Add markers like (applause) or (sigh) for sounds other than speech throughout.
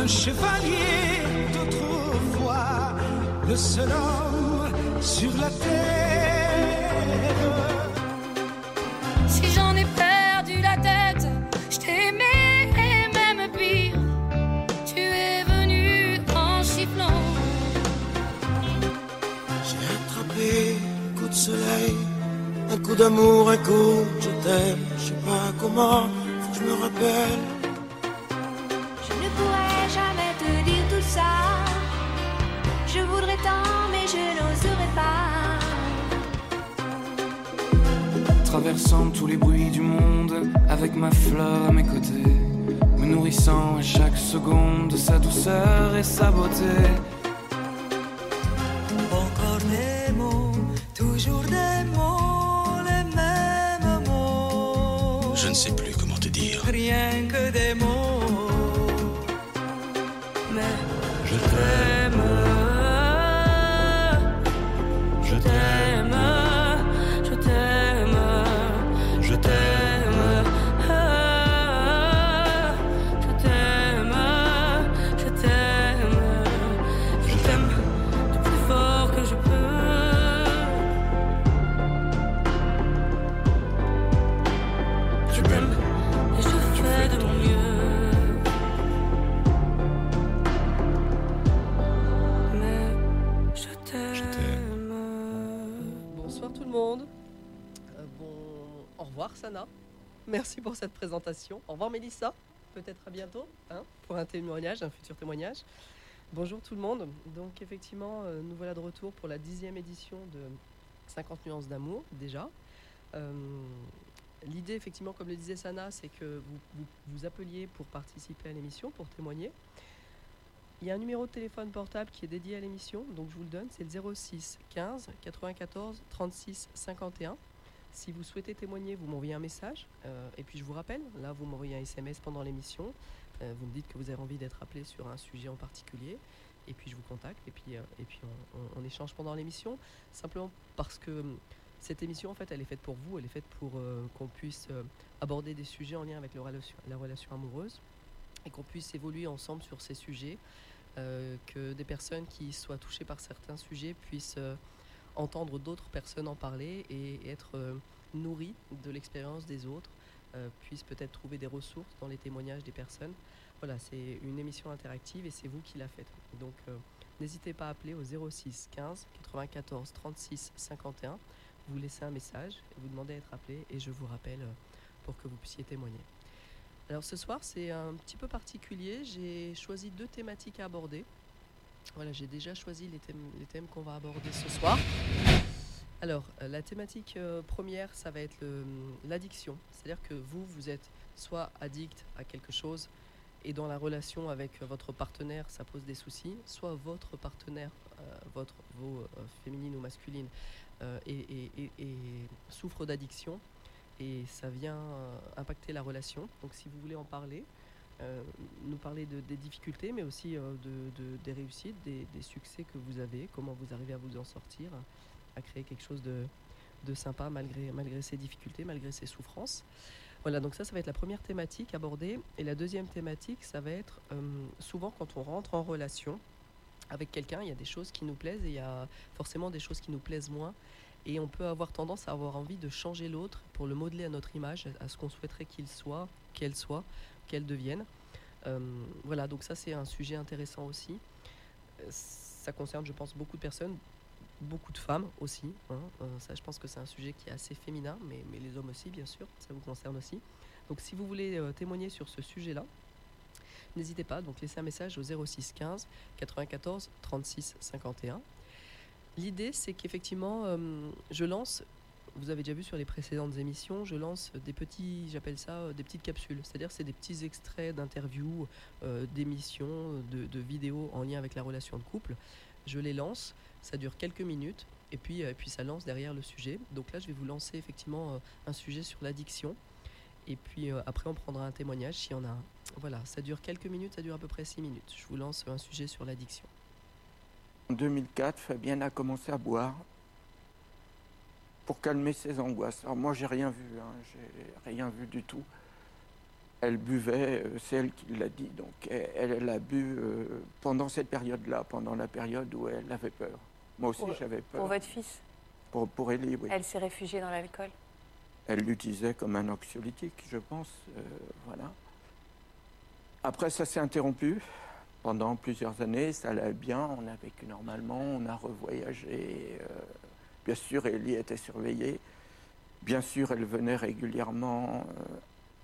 un chevalier d'autrefois, le seul homme sur la terre. Si j'en ai perdu la tête, je t'aimais et même pire. Tu es venu en chifflant. J'ai attrapé un coup de soleil, un coup d'amour, un coup de je t'aime. Je sais pas comment, faut que je me rappelle. Traversant tous les bruits du monde, avec ma fleur à mes côtés, me nourrissant à chaque seconde de sa douceur et sa beauté. Revoir Mélissa. Peut-être à bientôt hein, pour un témoignage, un futur témoignage. Bonjour tout le monde. Donc effectivement, euh, nous voilà de retour pour la dixième édition de 50 nuances d'amour déjà. Euh, L'idée, effectivement, comme le disait Sana, c'est que vous, vous vous appeliez pour participer à l'émission, pour témoigner. Il y a un numéro de téléphone portable qui est dédié à l'émission, donc je vous le donne, c'est le 06 15 94 36 51. Si vous souhaitez témoigner, vous m'envoyez un message. euh, et puis je vous rappelle, là vous m'envoyez un SMS pendant l'émission. euh, vous me dites que vous avez envie d'être appelé sur un sujet en particulier. Et puis je vous contacte et puis, euh, et puis on, échange pendant l'émission. Simplement parce que hum, cette émission, en fait, elle est faite pour vous. Elle est faite pour qu'on puisse aborder des sujets en lien avec la relation amoureuse et qu'on puisse évoluer ensemble sur ces sujets. que des personnes qui soient touchées par certains sujets puissent entendre d'autres personnes en parler et, être euh, nourries de l'expérience des autres, euh, puissent peut-être trouver des ressources dans les témoignages des personnes. Voilà, c'est une émission interactive et c'est vous qui la faites. Donc euh, n'hésitez pas à appeler au 06 15 94 36 51. Vous laissez un message, vous demandez à être appelé et je vous rappelle pour que vous puissiez témoigner. Alors ce soir, c'est un petit peu particulier. J'ai choisi deux thématiques à aborder. Voilà, j'ai déjà choisi les thèmes, les thèmes qu'on va aborder ce soir. Alors, euh, la thématique euh, première, ça va être le- l'addiction. C'est-à-dire que vous, vous êtes soit addict à quelque chose et dans la relation avec euh, votre partenaire, ça pose des soucis, soit votre partenaire, votre, vos féminines ou masculines, euh, et, souffre d'addiction et ça vient impacter la relation. Donc si vous voulez en parler, euh, nous parler de, des difficultés, mais aussi euh, de, de- des réussites, des, succès que vous avez, comment vous arrivez à vous en sortir, à créer quelque chose de, de sympa malgré, malgré ces difficultés, malgré ces souffrances. Voilà, donc ça, ça va être la première thématique abordée. Et la deuxième thématique, ça va être euh, souvent quand on rentre en relation avec quelqu'un, il y a des choses qui nous plaisent et il y a forcément des choses qui nous plaisent moins. Et on peut avoir tendance à avoir envie de changer l'autre pour le modeler à notre image, à ce qu'on souhaiterait qu'il soit, qu'elle soit, qu'elle devienne. Euh, voilà, donc ça c'est un sujet intéressant aussi. Euh, Ça concerne, je pense, beaucoup de personnes, beaucoup de femmes aussi. hein. Euh, ça, je pense que c'est un sujet qui est assez féminin, mais, mais les hommes aussi, bien sûr, ça vous concerne aussi. Donc si vous voulez témoigner sur ce sujet-là, n'hésitez pas, donc laissez un message au 06 15 94 36 51. L'idée, c'est qu'effectivement, je lance, vous avez déjà vu sur les précédentes émissions, je lance des petits, j'appelle ça euh, des petites capsules. C'est-à-dire, c'est des petits extraits d'interviews, euh, d'émissions, de, vidéos en lien avec la relation de couple. Je les lance, ça dure quelques minutes, et puis, euh, puis ça lance derrière le sujet. Donc là, je vais vous lancer effectivement euh, un sujet sur l'addiction. Et puis après, on prendra un témoignage s'il y en a un. Voilà, ça dure quelques minutes, ça dure à peu près six minutes. Je vous lance un sujet sur l'addiction. En 2004, Fabienne a commencé à boire pour calmer ses angoisses. Alors moi, j'ai rien vu, hein, j'ai rien vu du tout. elle buvait, euh, c'est elle qui l'a dit, donc elle, elle a bu euh, pendant cette période-là, pendant la période où elle avait peur. Moi aussi j'avais peur. Pour votre fils, Pour, pour Ellie, oui. elle s'est réfugiée dans l'alcool? Elle l'utilisait comme un anxiolytique, je pense. euh, voilà. Après, ça s'est interrompu pendant plusieurs années. Ça allait bien. On a vécu normalement. On a revoyagé. euh, bien sûr, Ellie était surveillée. Bien sûr, elle venait régulièrement euh,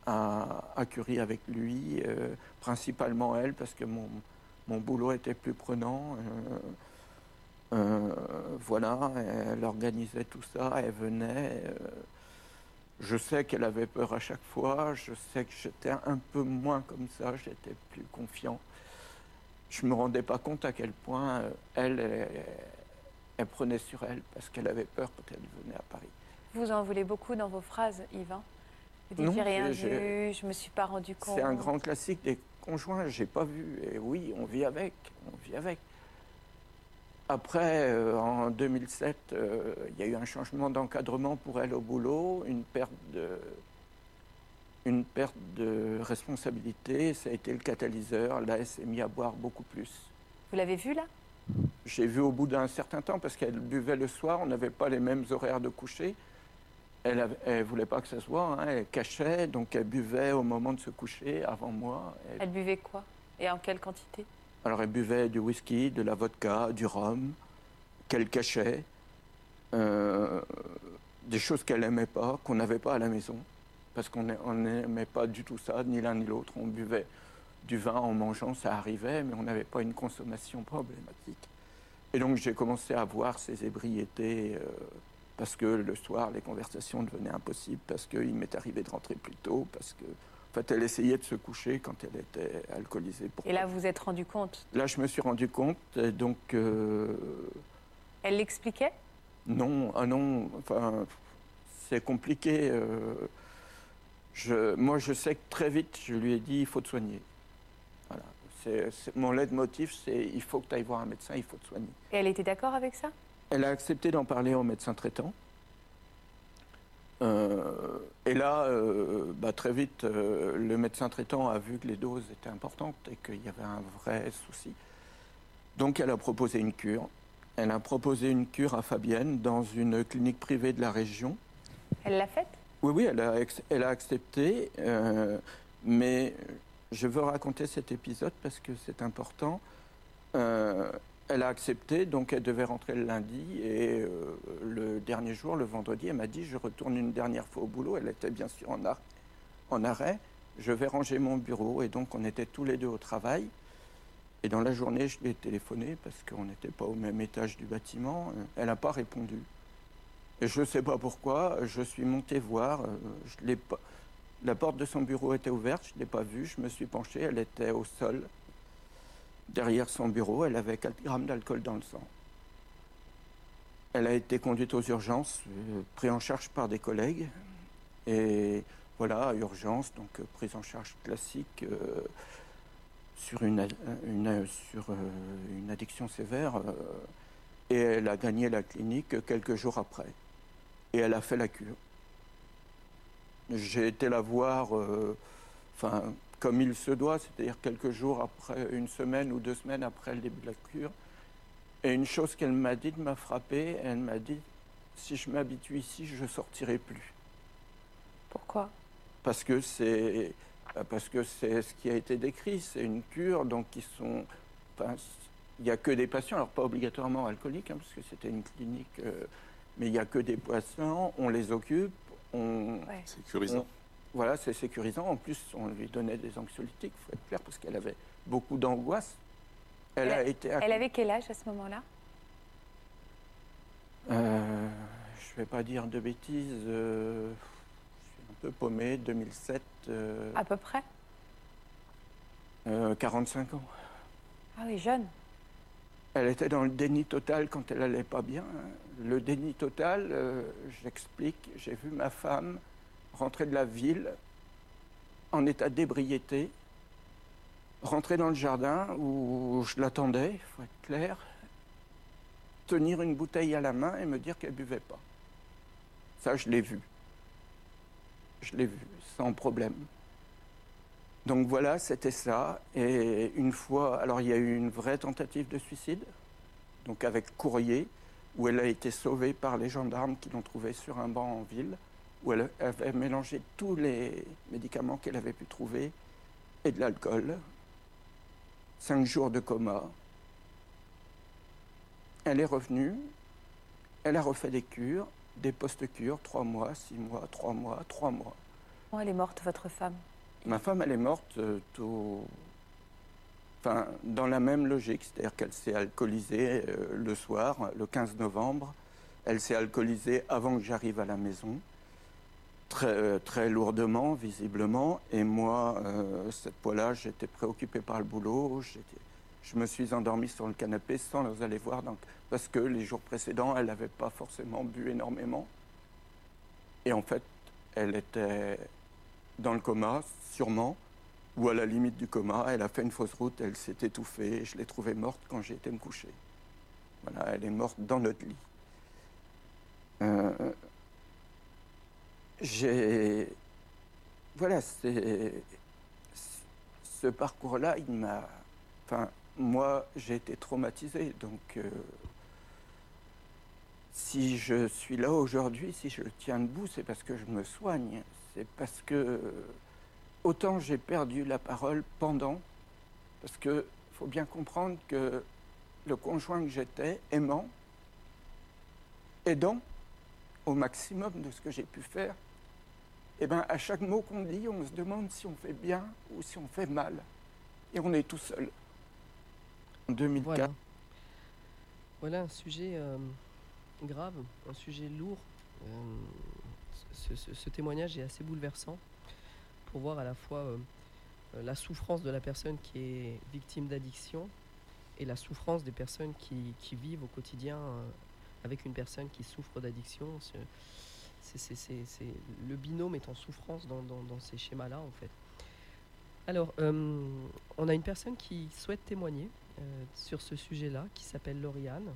à, à Curie avec lui, euh, principalement elle, parce que mon, mon boulot était plus prenant. euh, voilà, elle organisait tout ça, elle venait. je sais qu'elle avait peur à chaque fois, je sais que j'étais un peu moins comme ça, j'étais plus confiant. Je me rendais pas compte à quel point euh, elle, elle, elle prenait sur elle parce qu'elle avait peur quand elle venait à Paris. Vous en voulez beaucoup dans vos phrases, Yvan. Vous dites j'ai rien vu, je me suis pas rendu compte. C'est un grand classique des conjoints, j'ai pas vu. Et oui, on vit avec, on vit avec. Après, euh, en 2007, euh, il y a eu un changement d'encadrement pour elle au boulot, une perte de, une perte de responsabilité. Ça a été le catalyseur. Là, elle s'est mise à boire beaucoup plus. Vous l'avez vu là? J'ai vu au bout d'un certain temps, parce qu'elle buvait le soir, on n'avait pas les mêmes horaires de coucher. Elle ne voulait pas que ça se voit, hein, elle cachait, donc elle buvait au moment de se coucher, avant moi. Elle- Elle buvait quoi? Et en quelle quantité? Alors elle buvait du whisky, de la vodka, du rhum, qu'elle cachait, euh, des choses qu'elle n'aimait pas, qu'on n'avait pas à la maison, parce qu'on n'a- on n'aimait pas du tout ça, ni l'un ni l'autre. On buvait du vin en mangeant, ça arrivait, mais on n'avait pas une consommation problématique. Et donc j'ai commencé à voir ces ébriétés, euh, parce que le soir, les conversations devenaient impossibles, parce qu'il m'est arrivé de rentrer plus tôt, parce que... En fait, elle essayait de se coucher quand elle était alcoolisée. pour Et là, vous vous êtes rendu compte? Là, je me suis rendu compte, et donc euh, Elle l'expliquait? Non, ah non, enfin, c'est compliqué. euh, je, moi, je sais que très vite, je lui ai dit, il faut te soigner. C'est, mon leitmotiv, c'est il faut que tu ailles voir un médecin, il faut te soigner. Et elle était d'accord avec ça? Elle a accepté d'en parler au médecin traitant. Euh, et là, euh, bah, très vite, euh, le médecin traitant a vu que les doses étaient importantes et qu'il y avait un vrai souci. Donc elle a proposé une cure. Elle a proposé une cure à Fabienne dans une clinique privée de la région. Elle l'a faite? Oui, oui, elle a, elle a accepté, mais je veux raconter cet épisode parce que c'est important. Euh, elle a accepté, donc elle devait rentrer le lundi, et euh, le dernier jour, le vendredi, elle m'a dit, je retourne une dernière fois au boulot. Elle était bien sûr en, ar- en arrêt. Je vais ranger mon bureau, et donc on était tous les deux au travail. Et dans la journée, je lui ai téléphoné parce qu'on n'était pas au même étage du bâtiment. Elle n'a pas répondu. Et je ne sais pas pourquoi, je suis monté voir. euh, Je l'ai pas... La porte de son bureau était ouverte, je ne l'ai pas vue. Je me suis penché, elle était au sol. Derrière son bureau, elle avait 4 grammes d'alcool dans le sang. Elle a été conduite aux urgences, euh, prise en charge par des collègues. Et voilà, urgence, donc euh, prise en charge classique euh, sur, une, addiction sévère. et elle a gagné la clinique quelques jours après. Et elle a fait la cure. J'ai été la voir, euh, enfin, comme il se doit, c'est-à-dire quelques jours après, une semaine ou deux semaines après le début de la cure. Et une chose qu'elle m'a dit m'a frappé, elle m'a dit, si je m'habitue ici, je ne sortirai plus. Pourquoi? Parce que c'est parce que c'est ce qui a été décrit, c'est une cure, donc ils sont, enfin, il n'y a que des patients, alors pas obligatoirement alcooliques, hein, parce que c'était une clinique, euh, mais il n'y a que des patients, on les occupe, on, Ouais. Sécurisant. on- voilà, c'est sécurisant. En plus, on lui donnait des anxiolytiques, il faut être clair, parce qu'elle avait beaucoup d'angoisse. Elle a été. Elle avait quel âge à ce moment-là? Euh, je ne vais pas dire de bêtises. euh, je suis un peu paumé. 2007, euh, À peu près euh, 45 ans. Ah oui, jeune. Elle était dans le déni total quand elle allait pas bien. Le déni total, euh, j'explique, j'ai vu ma femme rentrer de la ville en état d'ébriété, rentrer dans le jardin où je l'attendais, il faut être clair, tenir une bouteille à la main et me dire qu'elle buvait pas. Ça, je l'ai vu. Je l'ai vu, sans problème. Donc voilà, c'était ça. Et une fois, alors il y a eu une vraie tentative de suicide, donc avec courrier, où elle a été sauvée par les gendarmes qui l'ont trouvée sur un banc en ville, où elle avait mélangé tous les médicaments qu'elle avait pu trouver et de l'alcool. Cinq jours de coma. Elle est revenue, elle a refait des cures, des post-cures, trois mois, six mois, trois mois, trois mois. Comment elle est morte, votre femme? Ma femme, elle est morte euh, tout- dans la même logique, c'est-à-dire qu'elle s'est alcoolisée euh, le soir, le 15 novembre. Elle s'est alcoolisée avant que j'arrive à la maison, très, euh, très lourdement, visiblement. Et moi, euh, cette fois-là, j'étais préoccupé par le boulot. Je me suis endormi sur le canapé sans aller voir, parce que les jours précédents, elle n'avait pas forcément bu énormément. Et en fait, elle était dans le coma, sûrement, ou à la limite du coma. Elle a fait une fausse route, elle s'est étouffée. Je l'ai trouvée morte quand j'ai été me coucher. Voilà, elle est morte dans notre lit. Euh, j'ai. Voilà, c'est. Ce parcours-là, il m'a. Enfin, moi, j'ai été traumatisé, donc. euh, si je suis là aujourd'hui, si je tiens debout, c'est parce que je me soigne. C'est parce que autant j'ai perdu la parole pendant, parce que faut bien comprendre que le conjoint que j'étais, aimant, aidant au maximum de ce que j'ai pu faire, eh ben, à chaque mot qu'on dit, on se demande si on fait bien ou si on fait mal. Et on est tout seul. En 2004, Voilà. Un sujet euh, grave, un sujet lourd. Euh, ce témoignage est assez bouleversant pour voir à la fois euh, euh, la souffrance de la personne qui est victime d'addiction et la souffrance des personnes qui, vivent au quotidien euh, avec une personne qui souffre d'addiction. Le binôme est en souffrance dans, ces schémas-là, en fait. Alors, on a une personne qui souhaite témoigner sur ce sujet-là, qui s'appelle Lauriane,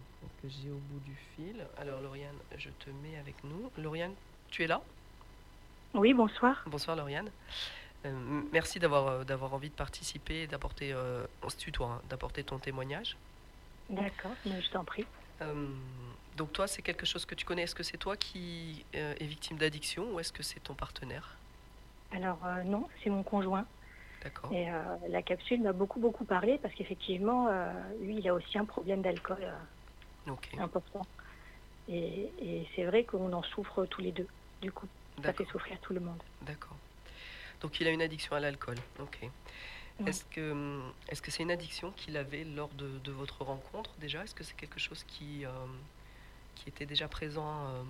que j'ai au bout du fil. Alors, Lauriane, je te mets avec nous. Lauriane, tu es là? Oui, bonsoir. Bonsoir, Lauriane. Euh, merci d'avoir euh, d'avoir envie de participer, et d'apporter, euh, on se tutoie, hein, d'apporter ton témoignage. D'accord, mais je t'en prie. Euh, donc toi, c'est quelque chose que tu connais. Est-ce que c'est toi qui euh, es victime d'addiction ou est-ce que c'est ton partenaire? Alors non, c'est mon conjoint. D'accord. Et la capsule m'a beaucoup beaucoup parlé parce qu'effectivement, lui, il a aussi un problème d'alcool important. Et, et c'est vrai qu'on en souffre tous les deux. Du coup, ça fait souffrir tout le monde. D'accord. Donc il a une addiction à l'alcool. Ok. Oui. Est-ce que hum, est-ce que c'est une addiction qu'il avait lors de, de votre rencontre déjà? Est-ce que c'est quelque chose qui euh, qui était déjà présent euh,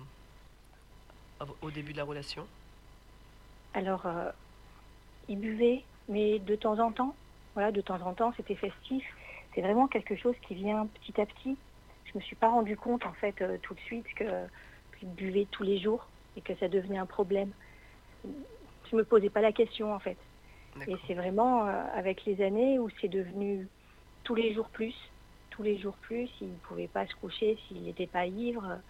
av- au début de la relation? Alors, euh, il buvait, mais de temps en temps. Voilà, de temps en temps, c'était festif. C'est vraiment quelque chose qui vient petit à petit. Je me suis pas rendu compte, en fait, euh, tout de suite que qu'il buvait tous les jours et que ça devenait un problème. Je me posais pas la question, en fait. Et c'est vraiment euh, avec les années où c'est devenu tous les jours plus, tous les jours plus. Il ne pouvait pas se coucher s'il n'était pas ivre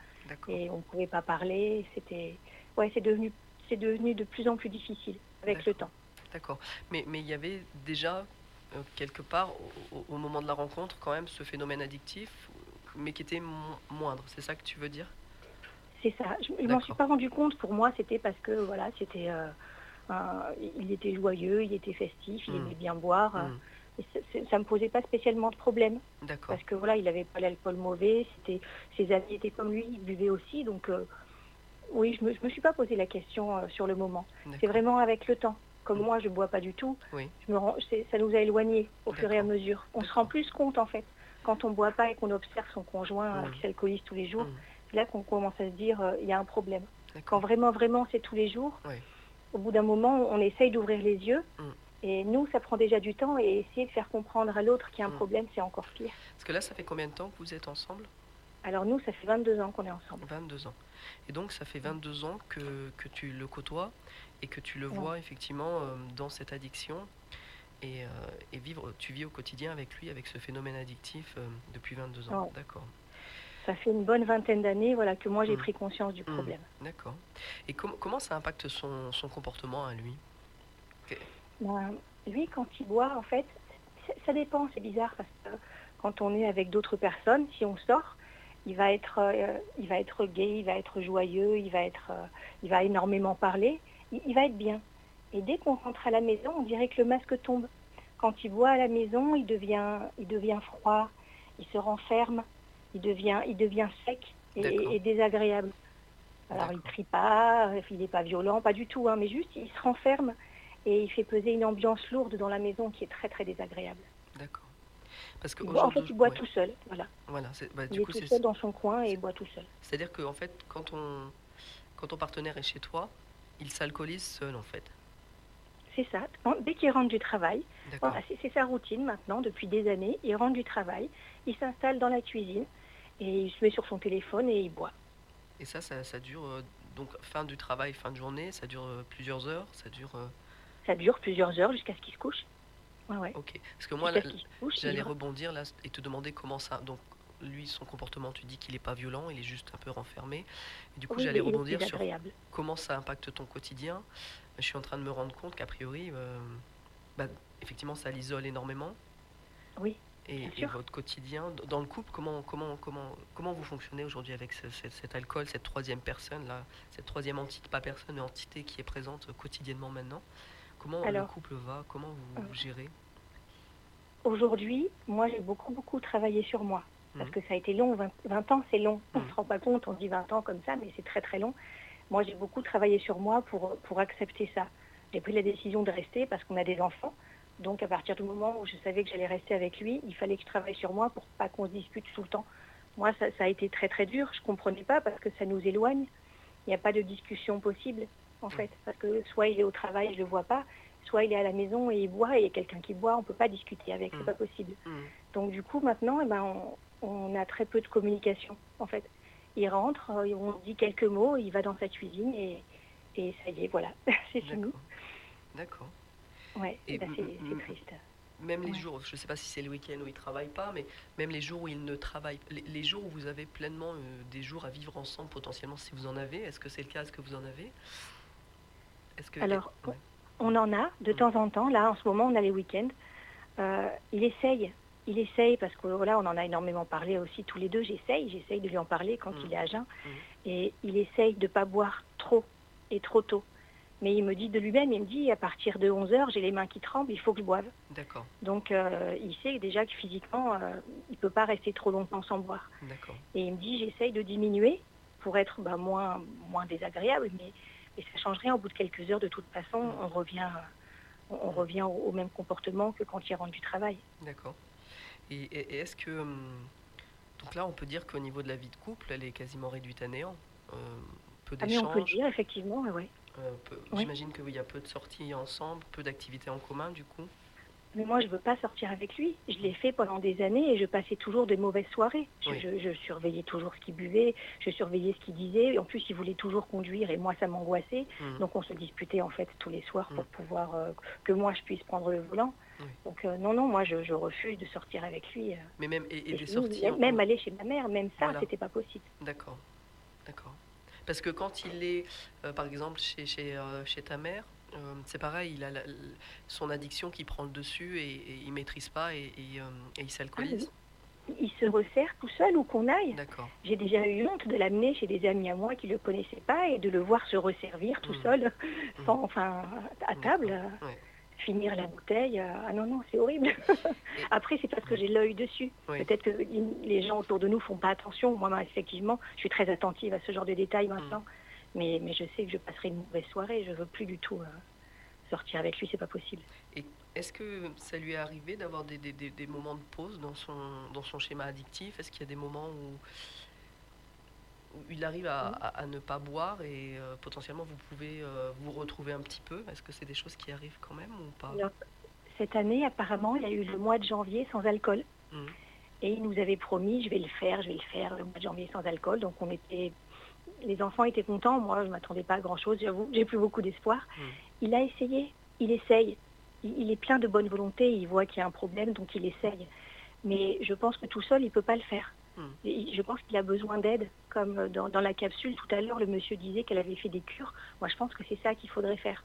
et on ne pouvait pas parler. C'était, ouais, c'est devenu, c'est devenu de plus en plus difficile avec le temps. D'accord. Mais mais il y avait déjà euh, quelque part au, au- au moment de la rencontre quand même ce phénomène addictif, mais qui était mo- moindre. C'est ça que tu veux dire? C'est ça. Je, je m'en suis pas rendu compte. Pour moi, c'était parce que voilà, c'était, euh, il était joyeux, il était festif, il Mm. aimait bien boire. Hmm, et ça me posait pas spécialement de problème. D'accord. parce que voilà, il n'avait pas l'alcool mauvais, c'était ses amis étaient comme lui, il buvait aussi, donc euh, oui, je me, je me suis pas posé la question euh, sur le moment. C'est vraiment avec le temps. Comme moi, je bois pas du tout, Oui. je me rends, c'est- ça nous a éloignés au fur et à mesure. On se rend plus compte en fait quand on boit pas et qu'on observe son conjoint qui s'alcoolise tous les jours. C'est là qu'on commence à se dire euh, il y a un problème. Quand vraiment, vraiment, c'est tous les jours. Oui. Au bout d'un moment, on essaye d'ouvrir les yeux. Mm. Et nous, ça prend déjà du temps et essayer de faire comprendre à l'autre qu'il y a un Mm. problème, c'est encore pire. Parce que là, ça fait combien de temps que vous êtes ensemble? Alors nous, ça fait 22 ans qu'on est ensemble. 22 ans. Et donc, ça fait 22 ans que, que tu le côtoies et que tu le vois effectivement euh, dans cette addiction. Et, euh, et vivre, tu vis au quotidien avec lui, avec ce phénomène addictif euh, depuis 22 ans. D'accord. Ça fait une bonne vingtaine d'années voilà, que moi j'ai Mm. pris conscience du Mm. problème. D'accord. Et com- comment ça impacte son, son comportement à lui? Ben, lui, quand il boit, en fait, ça- dépend, c'est bizarre, parce que quand on est avec d'autres personnes, si on sort, il va être, euh, il va être gai, il va être joyeux, il va, être, euh, il va énormément parler, il, il va être bien. Et dès qu'on rentre à la maison, on dirait que le masque tombe. Quand il boit à la maison, il devient, il devient froid, il se renferme, il devient, il devient sec et, désagréable. Alors il crie pas, il n'est pas violent, pas du tout, hein, mais juste il se renferme et il fait peser une ambiance lourde dans la maison qui est très très désagréable. D'accord. Parce que en fait, il boit ouais. tout seul, voilà. Voilà, bah, Il est tout seul dans son coin et il boit tout seul. C'est-à-dire qu'en fait, quand, on, quand ton partenaire est chez toi, il s'alcoolise seul, en fait. C'est ça. Dès qu'il rentre du travail, c'est sa routine maintenant depuis des années. Il rentre du travail, il s'installe dans la cuisine et il se met sur son téléphone et il boit. Et ça, ça, ça dure, euh, donc, fin du travail, fin de journée, ça dure euh, plusieurs heures, ça dure... euh, Ça dure plusieurs heures jusqu'à ce qu'il se couche. Ouais, ouais. Ok. Parce que moi, j'allais rebondir là et te demander comment ça... Donc, lui, son comportement, tu dis qu'il n'est pas violent, il est juste un peu renfermé. Et du coup, Oui, j'allais rebondir sur comment ça impacte ton quotidien. Je suis en train de me rendre compte qu'a priori, bah, effectivement, ça l'isole énormément. Oui. Et, votre quotidien, dans le couple, comment, comment, comment, comment vous fonctionnez aujourd'hui avec ce- ce- cet alcool, cette troisième personne, là, cette troisième entité, pas personne, mais entité qui est présente quotidiennement maintenant? Comment le couple va? Comment vous, vous gérez? Aujourd'hui, moi, j'ai beaucoup, beaucoup travaillé sur moi. Parce Mhm. que ça a été long, 20, 20 ans, c'est long. On ne se rend pas compte, on dit 20 ans comme ça, mais c'est très, très long. Moi, j'ai beaucoup travaillé sur moi pour, pour accepter ça. J'ai pris la décision de rester parce qu'on a des enfants. Donc, à partir du moment où je savais que j'allais rester avec lui, il fallait que je travaille sur moi pour pas qu'on se dispute tout le temps. Moi, ça, ça a été très, très dur. Je comprenais pas parce que ça nous éloigne. Il n'y a pas de discussion possible, en fait. Parce que soit il est au travail, je le vois pas, soit il est à la maison et il boit, et il y a quelqu'un qui boit, on peut pas discuter avec, c'est pas possible. Donc du coup maintenant, eh ben, on, on a très peu de communication en fait. Il rentre, euh, on dit quelques mots, il va dans sa cuisine et, et ça y est, voilà, (laughs) c'est fini. D'accord. Ben, c'est triste. Même les Ouais. jours, je ne sais pas si c'est le week-end où il travaille pas, mais même les jours où il ne travaille, les, les jours où vous avez pleinement euh, des jours à vivre ensemble potentiellement, si vous en avez, est-ce que c'est le cas Est-ce que vous en avez? Est-ce que Alors, Ouais. on en a de temps en temps. Là, en ce moment, on a les week-ends. Euh, il essaye, il essaye parce que voilà, on en a énormément parlé aussi tous les deux. J'essaye, j'essaye de lui en parler quand il est à jeun. Et il essaye de pas boire trop et trop tôt. Mais il me dit de lui-même, il me dit à partir de 11 heures, j'ai les mains qui tremblent, il faut que je boive. D'accord, Donc euh, il sait déjà que physiquement, euh, il peut pas rester trop longtemps sans boire. d'accord. Et il me dit, j'essaye de diminuer pour être bah, moins, moins désagréable, mais, mais ça change rien. Au bout de quelques heures, de toute façon, on revient, on, on revient au, au même comportement que quand il rentre du travail. D'accord. Et, et- et est-ce que. hum, Donc là, on peut dire qu'au niveau de la vie de couple, elle est quasiment réduite à néant. Euh, peu Ah, mais on peut le d'échanges. dire, effectivement, peu- Oui. J'imagine qu'il y a peu de sorties ensemble, peu d'activités en commun, du coup. Mais moi, je veux pas sortir avec lui. Je l'ai fait pendant des années et je passais toujours de mauvaises soirées. Je, Oui. je- je surveillais toujours ce qu'il buvait, je surveillais ce qu'il disait. Et en plus, il voulait toujours conduire et moi, ça m'angoissait. Mhm. Donc, on se disputait en fait tous les soirs pour pouvoir euh, que moi, je puisse prendre le volant. Oui. Donc, euh, non, non, moi, je, je refuse de sortir avec lui. euh. Mais même. Et, et Et des sinon, sorties. même- en- Même aller chez ma mère, même ça, Voilà. c'était pas possible. D'accord, d'accord. Parce que quand il est, euh, par exemple, chez, chez, euh, chez ta mère, euh, c'est pareil, il a la- son addiction qui prend le dessus et, et il maîtrise pas et, et, et il s'alcoolise. Il se resserre tout seul où qu'on aille. D'accord. J'ai déjà eu honte de l'amener chez des amis à moi qui ne le connaissaient pas et de le voir se resservir tout seul, sans, enfin, à table, euh, Ouais. Finir la bouteille. euh, Ah non, non, c'est horrible. (laughs) Après, c'est parce que j'ai l'œil dessus. Oui. Peut-être que les gens autour de nous font pas attention. Moi, moi, effectivement, je suis très attentive à ce genre de détails maintenant. Mais, mais je sais que je passerai une mauvaise soirée. Je veux plus du tout euh, sortir avec lui, c'est pas possible. Et est-ce que ça lui est arrivé d'avoir des, des- des- moments de pause dans son, dans son schéma addictif? Est-ce qu'il y a des moments où il arrive à, à- à ne pas boire et euh, potentiellement vous pouvez euh, vous retrouver un petit peu Est-ce que c'est des choses qui arrivent quand même ou pas? Alors, cette année, apparemment, il y a eu le mois de janvier sans alcool. Mhm. Et il nous avait promis, je vais le faire, je vais le faire, le mois de janvier sans alcool. Donc on était, les enfants étaient contents. Moi, je m'attendais pas à grand chose. J'avoue, j'ai plus beaucoup d'espoir. Il a essayé, il essaye. Il, il est plein de bonne volonté. Il voit qu'il y a un problème, donc il essaye. Mais je pense que tout seul, il peut pas le faire. Et Je pense qu'il a besoin d'aide, comme dans, dans la capsule tout à l'heure, le monsieur disait qu'elle avait fait des cures. Moi, je pense que c'est ça qu'il faudrait faire.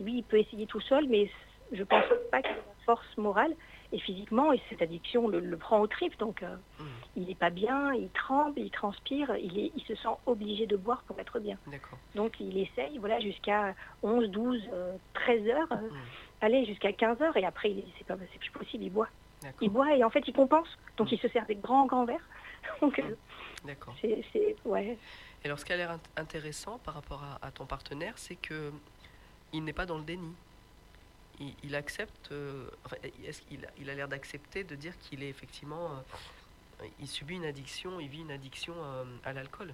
Lui, il peut essayer tout seul, mais je pense pas qu'il ait la force morale et physiquement, et cette addiction le, le prend au trip, donc euh, Hmm. il n'est pas bien, il tremble, il transpire, il, est, il se sent obligé de boire pour être bien. Donc il essaye, voilà, jusqu'à 11, 12, euh, 13 heures, euh, Hmm. allez, jusqu'à 15 heures, et après, c'est plus possible, il boit. Il boit et en fait, il compense, donc Mm. il se sert des grands, grands verres. (laughs) Donc, euh, D'accord. c'est, c'est- ouais, Et alors, ce qui a l'air int- intéressant par rapport à, à ton partenaire, c'est que il n'est pas dans le déni. Il, il accepte. euh, est-ce qu'il a- il a l'air d'accepter de dire qu'il est effectivement. euh, il subit une addiction, il vit une addiction euh, à l'alcool?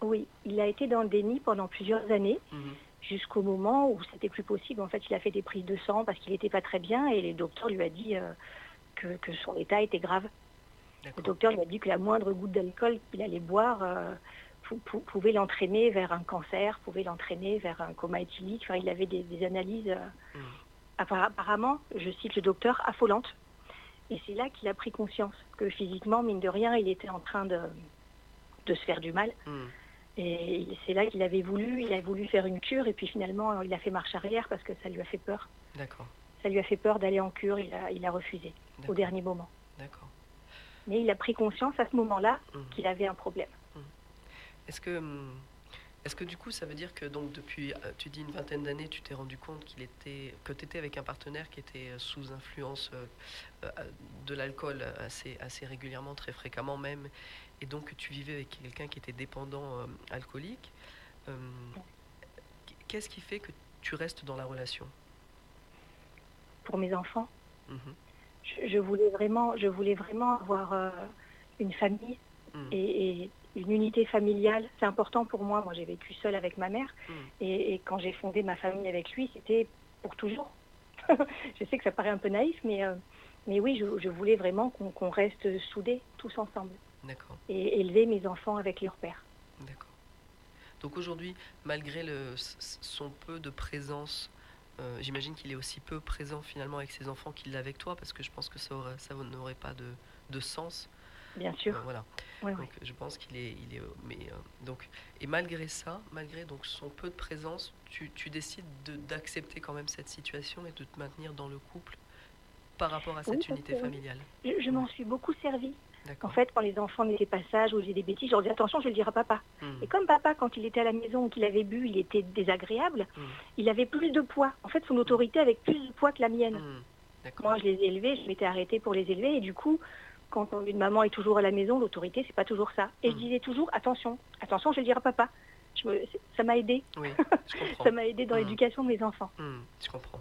oui, il a été dans le déni pendant plusieurs années. Mhm. jusqu'au moment où c'était plus possible. En fait, il a fait des prises de sang parce qu'il n'était pas très bien et les docteurs lui a dit euh, que, que son état était grave. Le docteur lui a dit que la moindre goutte d'alcool qu'il allait boire euh, pou- pou- pouvait l'entraîner vers un cancer, pouvait l'entraîner vers un coma éthylique. Enfin, il avait des, des analyses euh, appara- apparemment, je cite le docteur, affolantes. Et c'est là qu'il a pris conscience que physiquement, mine de rien, il était en train de, de se faire du mal. Mhm. Et c'est là qu'il avait voulu, il a voulu faire une cure et puis finalement il a fait marche arrière parce que ça lui a fait peur. D'accord. Ça lui a fait peur d'aller en cure, il a, il a refusé au dernier moment. D'accord. Mais il a pris conscience à ce moment-là Mhm. qu'il avait un problème. Est-ce que, hum, est-ce que du coup, ça veut dire que donc depuis, euh, tu dis une vingtaine d'années, tu t'es rendu compte qu'il était, que tu étais avec un partenaire qui était euh, sous influence euh, de l'alcool assez, assez régulièrement, très fréquemment même, et donc que tu vivais avec quelqu'un qui était dépendant euh, alcoolique. Qu'est-ce qui fait que tu restes dans la relation? Pour mes enfants. Je, je voulais vraiment, je voulais vraiment avoir euh, une famille Mhm. et, et une unité familiale. C'est important pour moi. Moi, j'ai vécu seule avec ma mère Mhm. et, et quand j'ai fondé ma famille avec lui, c'était pour toujours. (laughs) je sais que ça paraît un peu naïf, mais, euh, mais oui, je, je voulais vraiment qu'on reste soudés tous ensemble et élever mes enfants avec leur père. D'accord. Donc aujourd'hui, malgré le, son peu de présence, euh, j'imagine qu'il est aussi peu présent finalement avec ses enfants qu'il l'est avec toi, parce que je pense que ça, aurait, ça n'aurait pas de, de sens. Bien sûr. Euh, voilà. Donc je pense qu'il est, il est, euh, mais euh, donc et malgré ça, malgré donc son peu de présence, tu, tu décides de- d'accepter quand même cette situation et de te maintenir dans le couple par rapport à cette unité familiale. Je, je m'en suis beaucoup servi. En fait, quand les enfants n'étaient pas sages ou faisaient des bêtises, je leur dis attention, je vais le dire à papa. Hmm. Et comme papa, quand il était à la maison ou qu'il avait bu, il était désagréable, Mm. il avait plus de poids. En fait, son autorité avait plus de poids que la mienne. Hmm. Moi, je les ai élevés, je m'étais arrêtée pour les élever, et du coup, quand une maman est toujours à la maison, l'autorité, c'est pas toujours ça. Et je disais toujours attention, attention, je vais le dire à papa. Je me- c'est- ça m'a aidé. Oui. (laughs) Ça m'a aidé dans l'éducation de mes enfants. Hmm, je comprends.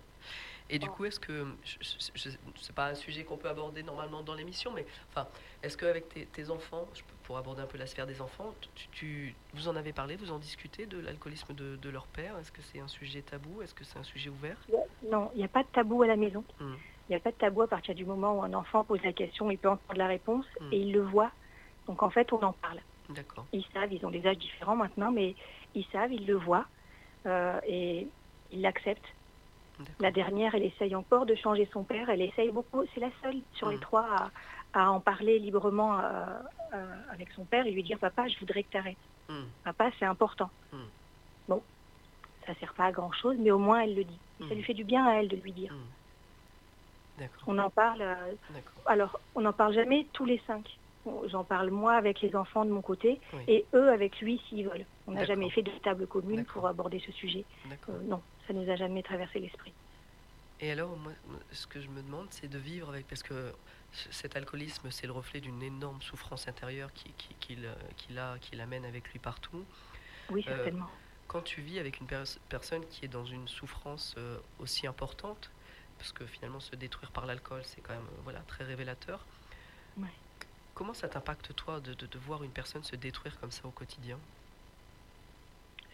Et du coup, est-ce que, je- c'est pas un sujet qu'on peut aborder normalement dans l'émission, mais enfin, est-ce qu'avec tes, tes enfants, pour aborder un peu la sphère des enfants, tu, tu- vous en avez parlé, vous en discutez de l'alcoolisme de, de leur père? Est-ce que c'est un sujet tabou? Est-ce que c'est un sujet ouvert? Non, il n'y a pas de tabou à la maison. Hmm. Il n'y a pas de tabou à partir du moment où un enfant pose la question, il peut entendre la réponse Mm. et il le voit. Donc en fait, on en parle. D'accord. Ils savent, ils ont des âges différents maintenant, mais ils savent, ils le voient euh, et ils l'acceptent. La dernière, elle essaye encore de changer son père. Elle essaye beaucoup. C'est la seule sur les Mm. trois à, à en parler librement euh, euh, avec son père et lui dire Papa, je voudrais que tu arrêtes. Hmm, Papa, c'est important. Mm. Bon, ça sert pas à grand chose, mais au moins elle le dit. Ça Mm. lui fait du bien à elle de lui dire. hmm. On en parle. euh, alors, on n'en parle jamais tous les cinq. J'en parle moi avec les enfants de mon côté Oui. et eux avec lui s'ils veulent. On n'a jamais fait de table commune pour aborder ce sujet. Non, ça nous a jamais traversé l'esprit. Et alors, moi, ce que je me demande, c'est de vivre avec, parce que cet alcoolisme, c'est le reflet d'une énorme souffrance intérieure qui, qui, qu'il, qu'il a, qui l'amène avec lui partout. Oui, Euh, certainement. Quand tu vis avec une pers- personne qui est dans une souffrance euh, aussi importante, parce que finalement se détruire par l'alcool, c'est quand même euh, voilà, très révélateur. Ouais. Comment ça t'impacte toi de, de, de voir une personne se détruire comme ça au quotidien?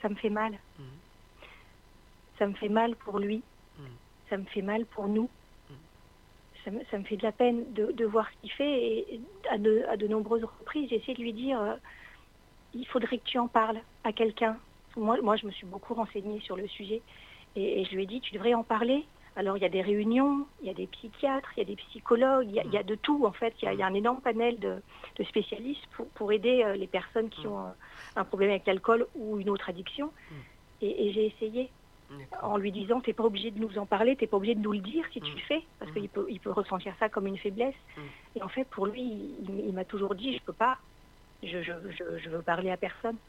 Ça me fait mal. Mhm. Ça me fait mal pour lui. Mhm. Ça me fait mal pour nous. Mhm. Ça, me, ça me fait de la peine de, de voir ce qu'il fait. Et à de, à de nombreuses reprises, j'ai essayé de lui dire euh, il faudrait que tu en parles à quelqu'un. Moi, moi, je me suis beaucoup renseignée sur le sujet. Et, et je lui ai dit tu devrais en parler. Alors, il y a des réunions, il y a des psychiatres, il y a des psychologues, il y a, il y a de tout, en fait. Il y a, il y a un énorme panel de, de spécialistes pour, pour aider euh, les personnes qui Mhm. ont euh, un problème avec l'alcool ou une autre addiction. Et, et j'ai essayé. En lui disant t'es pas obligé de nous en parler, t'es pas obligé de nous le dire si tu Mm. le fais, parce Mm. qu'il peut, il peut ressentir ça comme une faiblesse. Mm. Et en fait, pour lui, il, il m'a toujours dit je peux pas, je, je, je, je veux parler à personne.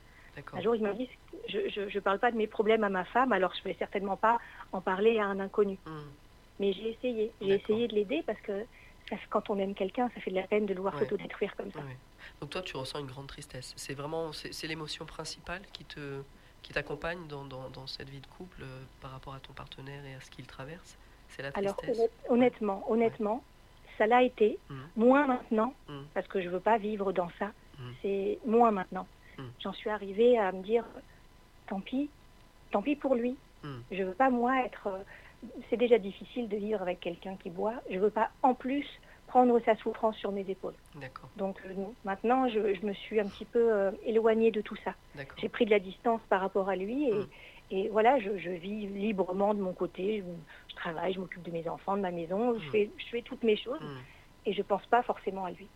Un jour, il m'a dit je, je parle pas de mes problèmes à ma femme, alors je vais certainement pas en parler à un inconnu. Mais j'ai essayé, j'ai essayé de l'aider parce que ça, quand on aime quelqu'un, ça fait de la peine de le voir Ouais. s'autodétruire comme ça. Ouais. Donc toi, tu ressens une grande tristesse. C'est vraiment, c'est l'émotion principale qui te, qui t'accompagne dans, dans, dans cette vie de couple euh, par rapport à ton partenaire et à ce qu'il traverse? C'est la Alors tristesse. honnête- honnêtement, honnêtement, ça l'a été, Mhm. moins maintenant, Mhm. parce que je veux pas vivre dans ça. Mhm. C'est moins maintenant. J'en suis arrivée à me dire, tant pis, tant pis pour lui. Je veux pas moi être. euh, C'est déjà difficile de vivre avec quelqu'un qui boit. Je veux pas en plus prendre sa souffrance sur mes épaules. Donc euh, maintenant, je, je me suis un petit peu euh, éloignée de tout ça. J'ai pris de la distance par rapport à lui et, Mm. et voilà, je, je vis librement de mon côté. Je, je travaille, je m'occupe de mes enfants, de ma maison, je, Mm. fais, je fais toutes mes choses Hmm. et je pense pas forcément à lui.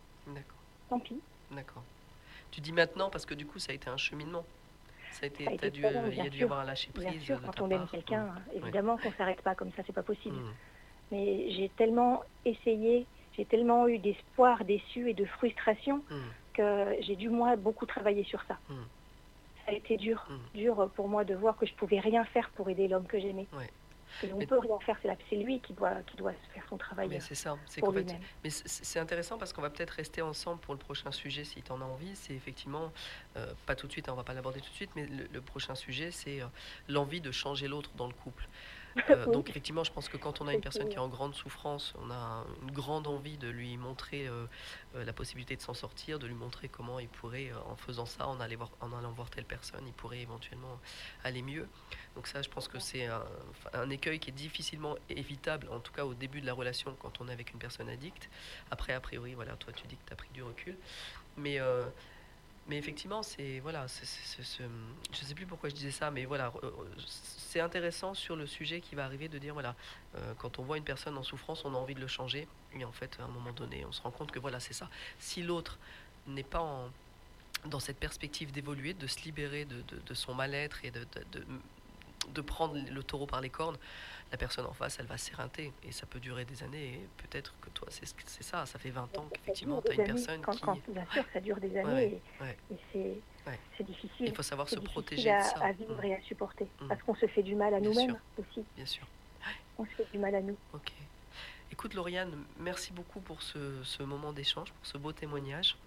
Tant pis. d'accord. Tu dis maintenant parce que du coup, ça a été un cheminement. Ça a été, Ça a été dû, très long, il y a bien dû y sûr. avoir un lâcher prise. Bien sûr, quand on aime quelqu'un, Hmm. évidemment qu'on s'arrête pas comme ça, c'est pas possible. Hmm. Mais j'ai tellement essayé, j'ai tellement eu d'espoir déçu et de frustration Hmm. que j'ai dû moi beaucoup travailler sur ça. Mm. Ça a été dur, Mm. dur pour moi de voir que je pouvais rien faire pour aider l'homme que j'aimais. Ouais. Et on Mais- peut rien faire, c'est lui qui doit, qui doit faire son travail Mais c'est ça, c'est mais c'est- c'est intéressant parce qu'on va peut-être rester ensemble pour le prochain sujet si tu en as envie. C'est effectivement, euh, pas tout de suite, hein, on va pas l'aborder tout de suite, mais le, le prochain sujet, c'est euh, l'envie de changer l'autre dans le couple. Euh, (laughs) Oui. Donc effectivement, je pense que quand on a une personne qui est en grande souffrance, on a une grande envie de lui montrer euh, euh, la possibilité de s'en sortir, de lui montrer comment il pourrait, en faisant ça, en, aller voir, en allant voir telle personne, il pourrait éventuellement aller mieux. Donc ça, je pense que c'est un, écueil qui est difficilement évitable, en tout cas au début de la relation quand on est avec une personne addicte. Après, a priori, voilà, toi tu dis que tu as pris du recul. Mais, euh, mais effectivement, c'est voilà, c'est- je sais plus pourquoi je disais ça, mais voilà, euh, c'est intéressant sur le sujet qui va arriver de dire voilà, euh, quand on voit une personne en souffrance, on a envie de le changer, et en fait, à un moment donné, on se rend compte que voilà, c'est ça. Si l'autre n'est pas dans cette perspective d'évoluer, de se libérer de, son mal-être et de prendre le taureau par les cornes, la personne en face, elle va s'éreinter. Et ça peut durer des années. Et peut-être que toi, c'est ça. Ça fait 20 ans qu'effectivement, tu as une années. personne Quand- qui. quand- bien sûr, ça dure des années ouais. et, et c'est difficile. Il faut savoir se protéger à, de ça. à vivre Mm, et à supporter. Mm. Parce qu'on se fait du mal à nous-mêmes aussi. Bien sûr. On se fait du mal à nous. Ok. Écoute, Lauriane, merci beaucoup pour ce, ce moment d'échange, pour ce beau témoignage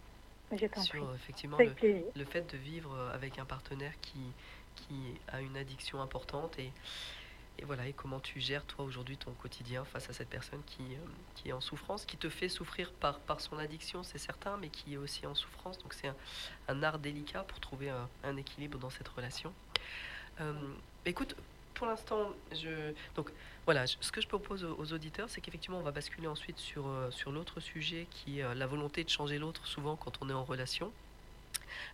Je prie. sur euh, effectivement le, fait de vivre avec un partenaire qui, qui a une addiction importante et, et voilà et comment tu gères toi aujourd'hui ton quotidien face à cette personne qui, euh, est en souffrance, qui te fait souffrir par, son addiction, c'est certain, mais qui est aussi en souffrance. Donc c'est un, art délicat pour trouver un, équilibre dans cette relation. Euh, écoute, pour l'instant, je donc voilà, ce que je propose aux, auditeurs, c'est qu'effectivement, on va basculer ensuite sur, euh, sur l'autre sujet qui est la volonté de changer l'autre, souvent quand on est en relation.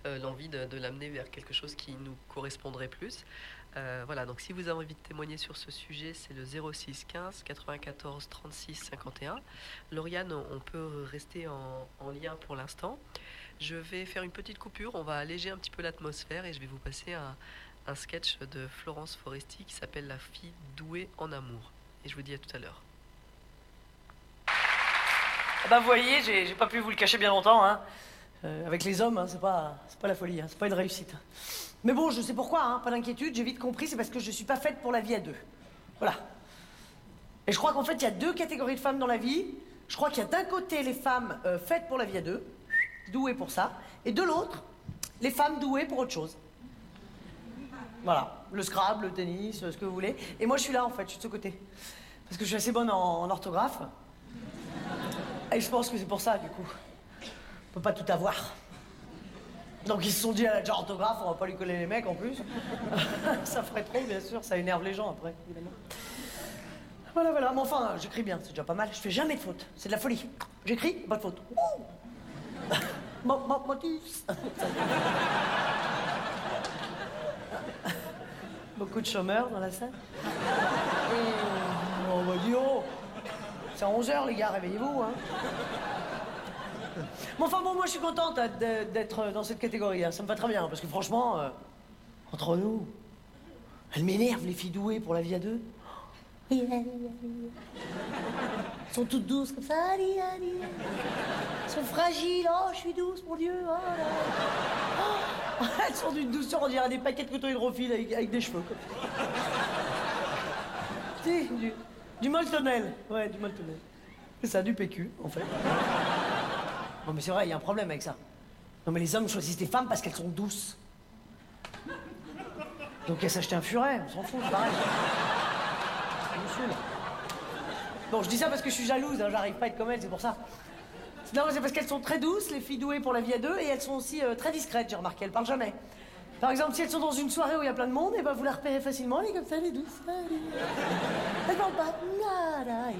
Euh, l'envie de, l'amener vers quelque chose qui nous correspondrait plus. Euh, voilà, donc si vous avez envie de témoigner sur ce sujet, c'est le 06 15 94 36 51. Lauriane, on peut rester en, en lien pour l'instant. Je vais faire une petite coupure, on va alléger un petit peu l'atmosphère et je vais vous passer un, sketch de Florence Foresti qui s'appelle La fille douée en amour. Et je vous dis à tout à l'heure. Bah, vous voyez, j'ai pas pu vous le cacher bien longtemps. Hein. Euh, avec les hommes, hein, c'est pas, pas la folie, hein, c'est pas une réussite. Mais bon, je sais pourquoi, hein, pas d'inquiétude, j'ai vite compris, c'est parce que je suis pas faite pour la vie à deux. Voilà. Et je crois qu'en fait, il y a deux catégories de femmes dans la vie. Je crois qu'il y a d'un côté les femmes euh, faites pour la vie à deux, douées pour ça, et de l'autre, les femmes douées pour autre chose. Voilà, le Scrabble, le tennis, euh, ce que vous voulez. Et moi, je suis là, en fait, je suis de ce côté. Parce que je suis assez bonne en orthographe. Et je pense que c'est pour ça, du coup. On peut pas tout avoir. Donc ils se sont dit, elle a déjà orthographe, on va pas lui coller les mecs en plus. (laughs) ça ferait trop, bien sûr, ça énerve les gens après. Voilà, voilà, mais enfin, j'écris bien, c'est déjà pas mal. Je fais jamais de faute, c'est de la folie. J'écris, pas de faute. (laughs) Motus (laughs) Beaucoup de chômeurs dans la salle. Et... Oh, bah oh C'est à 11h, les gars, réveillez-vous, hein Mais enfin bon, moi je suis contente hein, d'être dans cette catégorie, hein. ça me va très bien, parce que franchement, euh, entre nous, Elles m'énervent, les filles douées pour la vie à deux. Elles sont toutes douces comme ça. Elles sont fragiles. Oh, je suis douce, mon Dieu. Oh là. Oh, elles sont d'une douceur, on dirait des paquets de coton hydrophile avec, avec des cheveux. Du, du moltonnel. Ouais, du moltonnel. C'est ça, du PQ, en fait. Bon, mais c'est vrai, il y a un problème avec ça. Non, mais les hommes choisissent des femmes parce qu'elles sont douces. Donc, elles s'achètent un furet, on s'en fout, c'est pareil. Bon, je dis ça parce que je suis jalouse, hein, j'arrive pas à être comme elles, c'est pour ça. Non, c'est parce qu'elles sont très douces, les filles douées pour la vie à deux, et elles sont aussi euh, très discrètes, j'ai remarqué, elles parlent jamais. Par exemple, si elles sont dans une soirée où il y a plein de monde, et ben vous la repérez facilement, elle est comme ça, elle est douce. Elle, est... elle parle pas. Nada,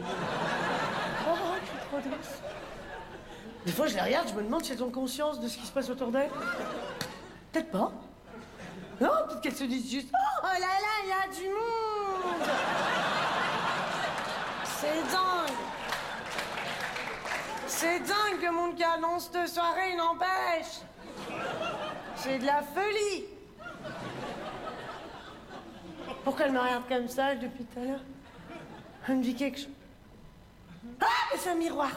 Oh, je suis trop douce. Des fois, je les regarde, je me demande si elles ont conscience de ce qui se passe autour d'elles. Peut-être pas. Non, peut-être qu'elles se disent juste Oh là là, il y a du monde C'est dingue C'est dingue que mon cas dans cette soirée n'empêche C'est de la folie Pourquoi elle me regarde comme ça depuis tout à l'heure? Elle me dit quelque chose. Ah, mais c'est un miroir.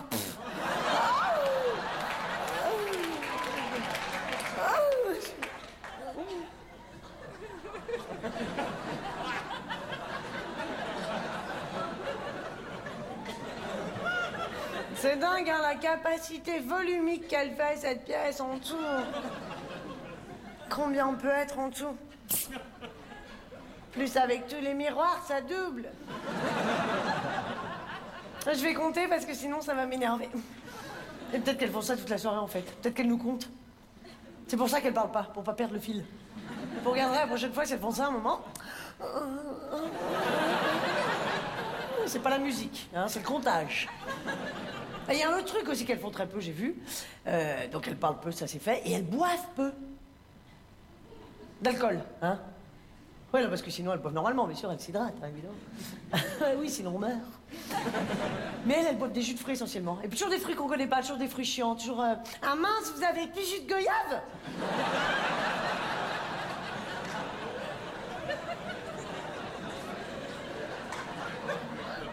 C'est dingue, hein, la capacité volumique qu'elle fait, cette pièce, en tout. Combien on peut être en tout? Plus avec tous les miroirs, ça double. Je vais compter parce que sinon ça va m'énerver. Et peut-être qu'elles font ça toute la soirée en fait. Peut-être qu'elles nous comptent. C'est pour ça qu'elles parlent pas, pour pas perdre le fil. Vous regarderez la prochaine fois si elles font ça un moment. C'est pas la musique, hein, c'est le comptage. Et Il y a un autre truc aussi qu'elles font très peu, j'ai vu. Euh, donc elles parlent peu, ça c'est fait. Et elles boivent peu. D'alcool, hein non, parce que sinon elles boivent normalement, bien sûr, elles s'hydratent, hein, évidemment. (laughs) oui, sinon on meurt. (laughs) Mais elles, elles boivent des jus de fruits essentiellement. Et puis toujours des fruits qu'on connaît pas, toujours des fruits chiants, toujours. euh, Ah mince, vous avez plus jus de goyave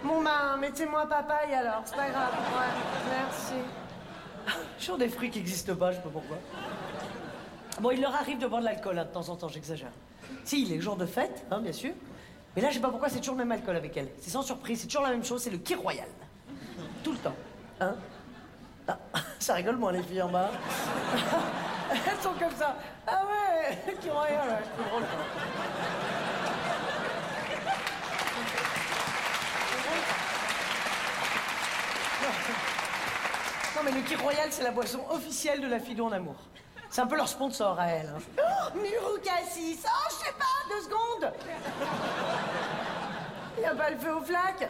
Bon ben, mettez-moi papaye alors, c'est pas grave. Ouais, merci. (laughs) Toujours des fruits qui n'existent pas, je sais pas pourquoi. Bon, il leur arrive de boire de l'alcool hein, de temps en temps, j'exagère. Si, les jours de fête, hein, bien sûr. Mais là, je sais pas pourquoi, c'est toujours le même alcool avec elle. C'est sans surprise, c'est toujours la même chose, c'est le Kir Royal. Tout le temps. Hein Ah, (laughs) Ça rigole moins, les filles en bas. (laughs) Elles sont comme ça. Ah ouais, Kir Royal, ouais, c'est drôle. Non, mais le Kir Royal, c'est la boisson officielle de la Fido en amour. C'est un peu leur sponsor à elle. Hein. Oh, Oh, je sais pas, deux secondes Il a pas le feu aux flaques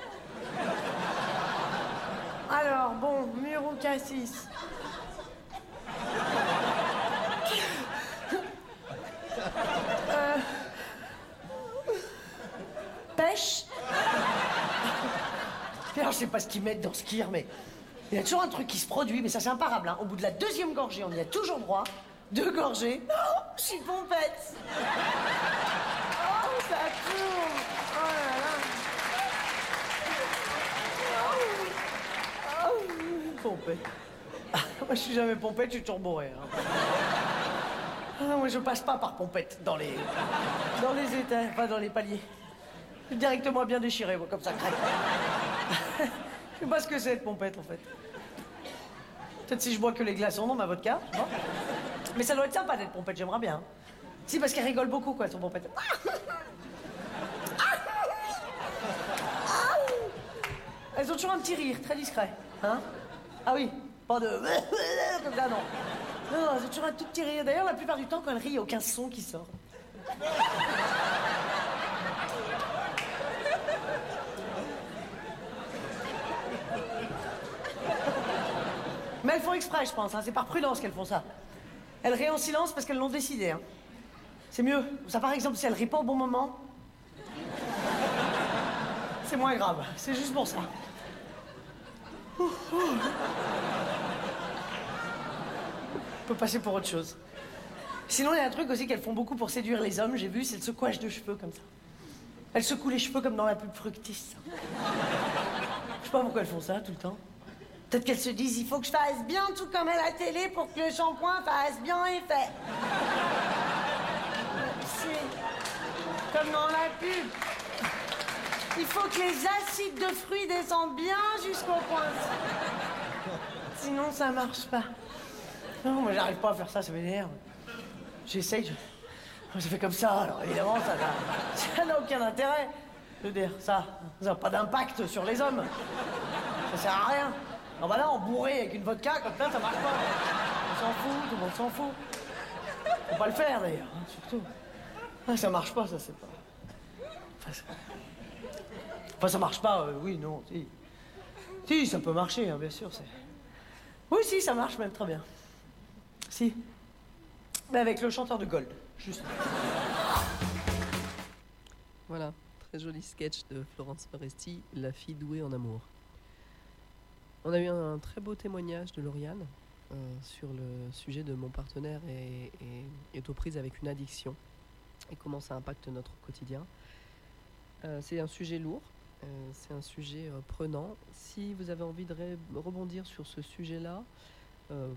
Alors, bon, Murou Cassis. Euh, Pêche Alors, je sais pas ce qu'ils mettent dans ce kir, mais il y a toujours un truc qui se produit, mais ça c'est imparable. Hein. Au bout de la deuxième gorgée, on y a toujours droit. Deux gorgées. Oh, je suis pompette. Oh, ça tourne. Oh là là. Oh. Oh. Pompette. Moi, je suis jamais pompette, je suis toujours bourré. hein. Ah, moi, je passe pas par pompette dans les, dans les états, pas dans les paliers. Je suis directement bien déchiré, moi, comme ça, crête. Je sais pas ce que c'est, pompette, en fait. Peut-être si je bois que les glaçons dans ma vodka. bon. Mais ça doit être sympa d'être pompette, j'aimerais bien. Si, parce qu'elle rigole beaucoup, quoi, son pompette. Elles ont toujours un petit rire, très discret. Hein? Ah oui, pas de... (laughs) Non, non, elles ont toujours un tout petit rire. D'ailleurs, la plupart du temps, quand elles rient, il n'y a aucun son qui sort. Mais elles font exprès, je pense. hein. C'est par prudence qu'elles font ça. Elles rient en silence parce qu'elles l'ont décidé. hein. C'est mieux. Ça, par exemple, si elles rient pas au bon moment, c'est moins grave. C'est juste pour ça. On peut passer pour autre chose. Sinon, il y a un truc aussi qu'elles font beaucoup pour séduire les hommes, j'ai vu, c'est le secouage de cheveux comme ça. Elles secouent les cheveux comme dans la pub Fructis. Je sais pas pourquoi elles font ça tout le temps. Peut-être qu'elles se disent, il faut que je fasse bien tout comme à la télé pour que le shampoing fasse bien effet. Comme dans la pub. Il faut que les acides de fruits descendent bien jusqu'au point. Sinon, ça marche pas. Non, moi, j'arrive pas à faire ça, ça m'énerve. J'essaye, je... je fais comme ça, alors évidemment, ça n'a, (laughs) aucun intérêt. Je dire, ça, ça n'a pas d'impact sur les hommes. Ça sert à rien. Non, bah là, en bourré avec une vodka, comme ça, ça marche pas. On s'en fout, tout le monde s'en fout. Faut pas le faire, d'ailleurs, hein, surtout. Ah, ça marche pas, ça, c'est pas... Enfin, ça... Marche pas, euh, oui, non, si. Si, ça peut marcher, hein, bien sûr. Oui, si, ça marche même très bien. Si. Mais avec le chanteur de Gold, juste. Voilà, très joli sketch de Florence Foresti, La fille douée en amour. On a eu un très beau témoignage de Lauriane euh, sur le sujet de mon partenaire est, aux prises avec une addiction et comment ça impacte notre quotidien. Euh, c'est un sujet lourd, euh, c'est un sujet prenant. Si vous avez envie de rebondir sur ce sujet-là,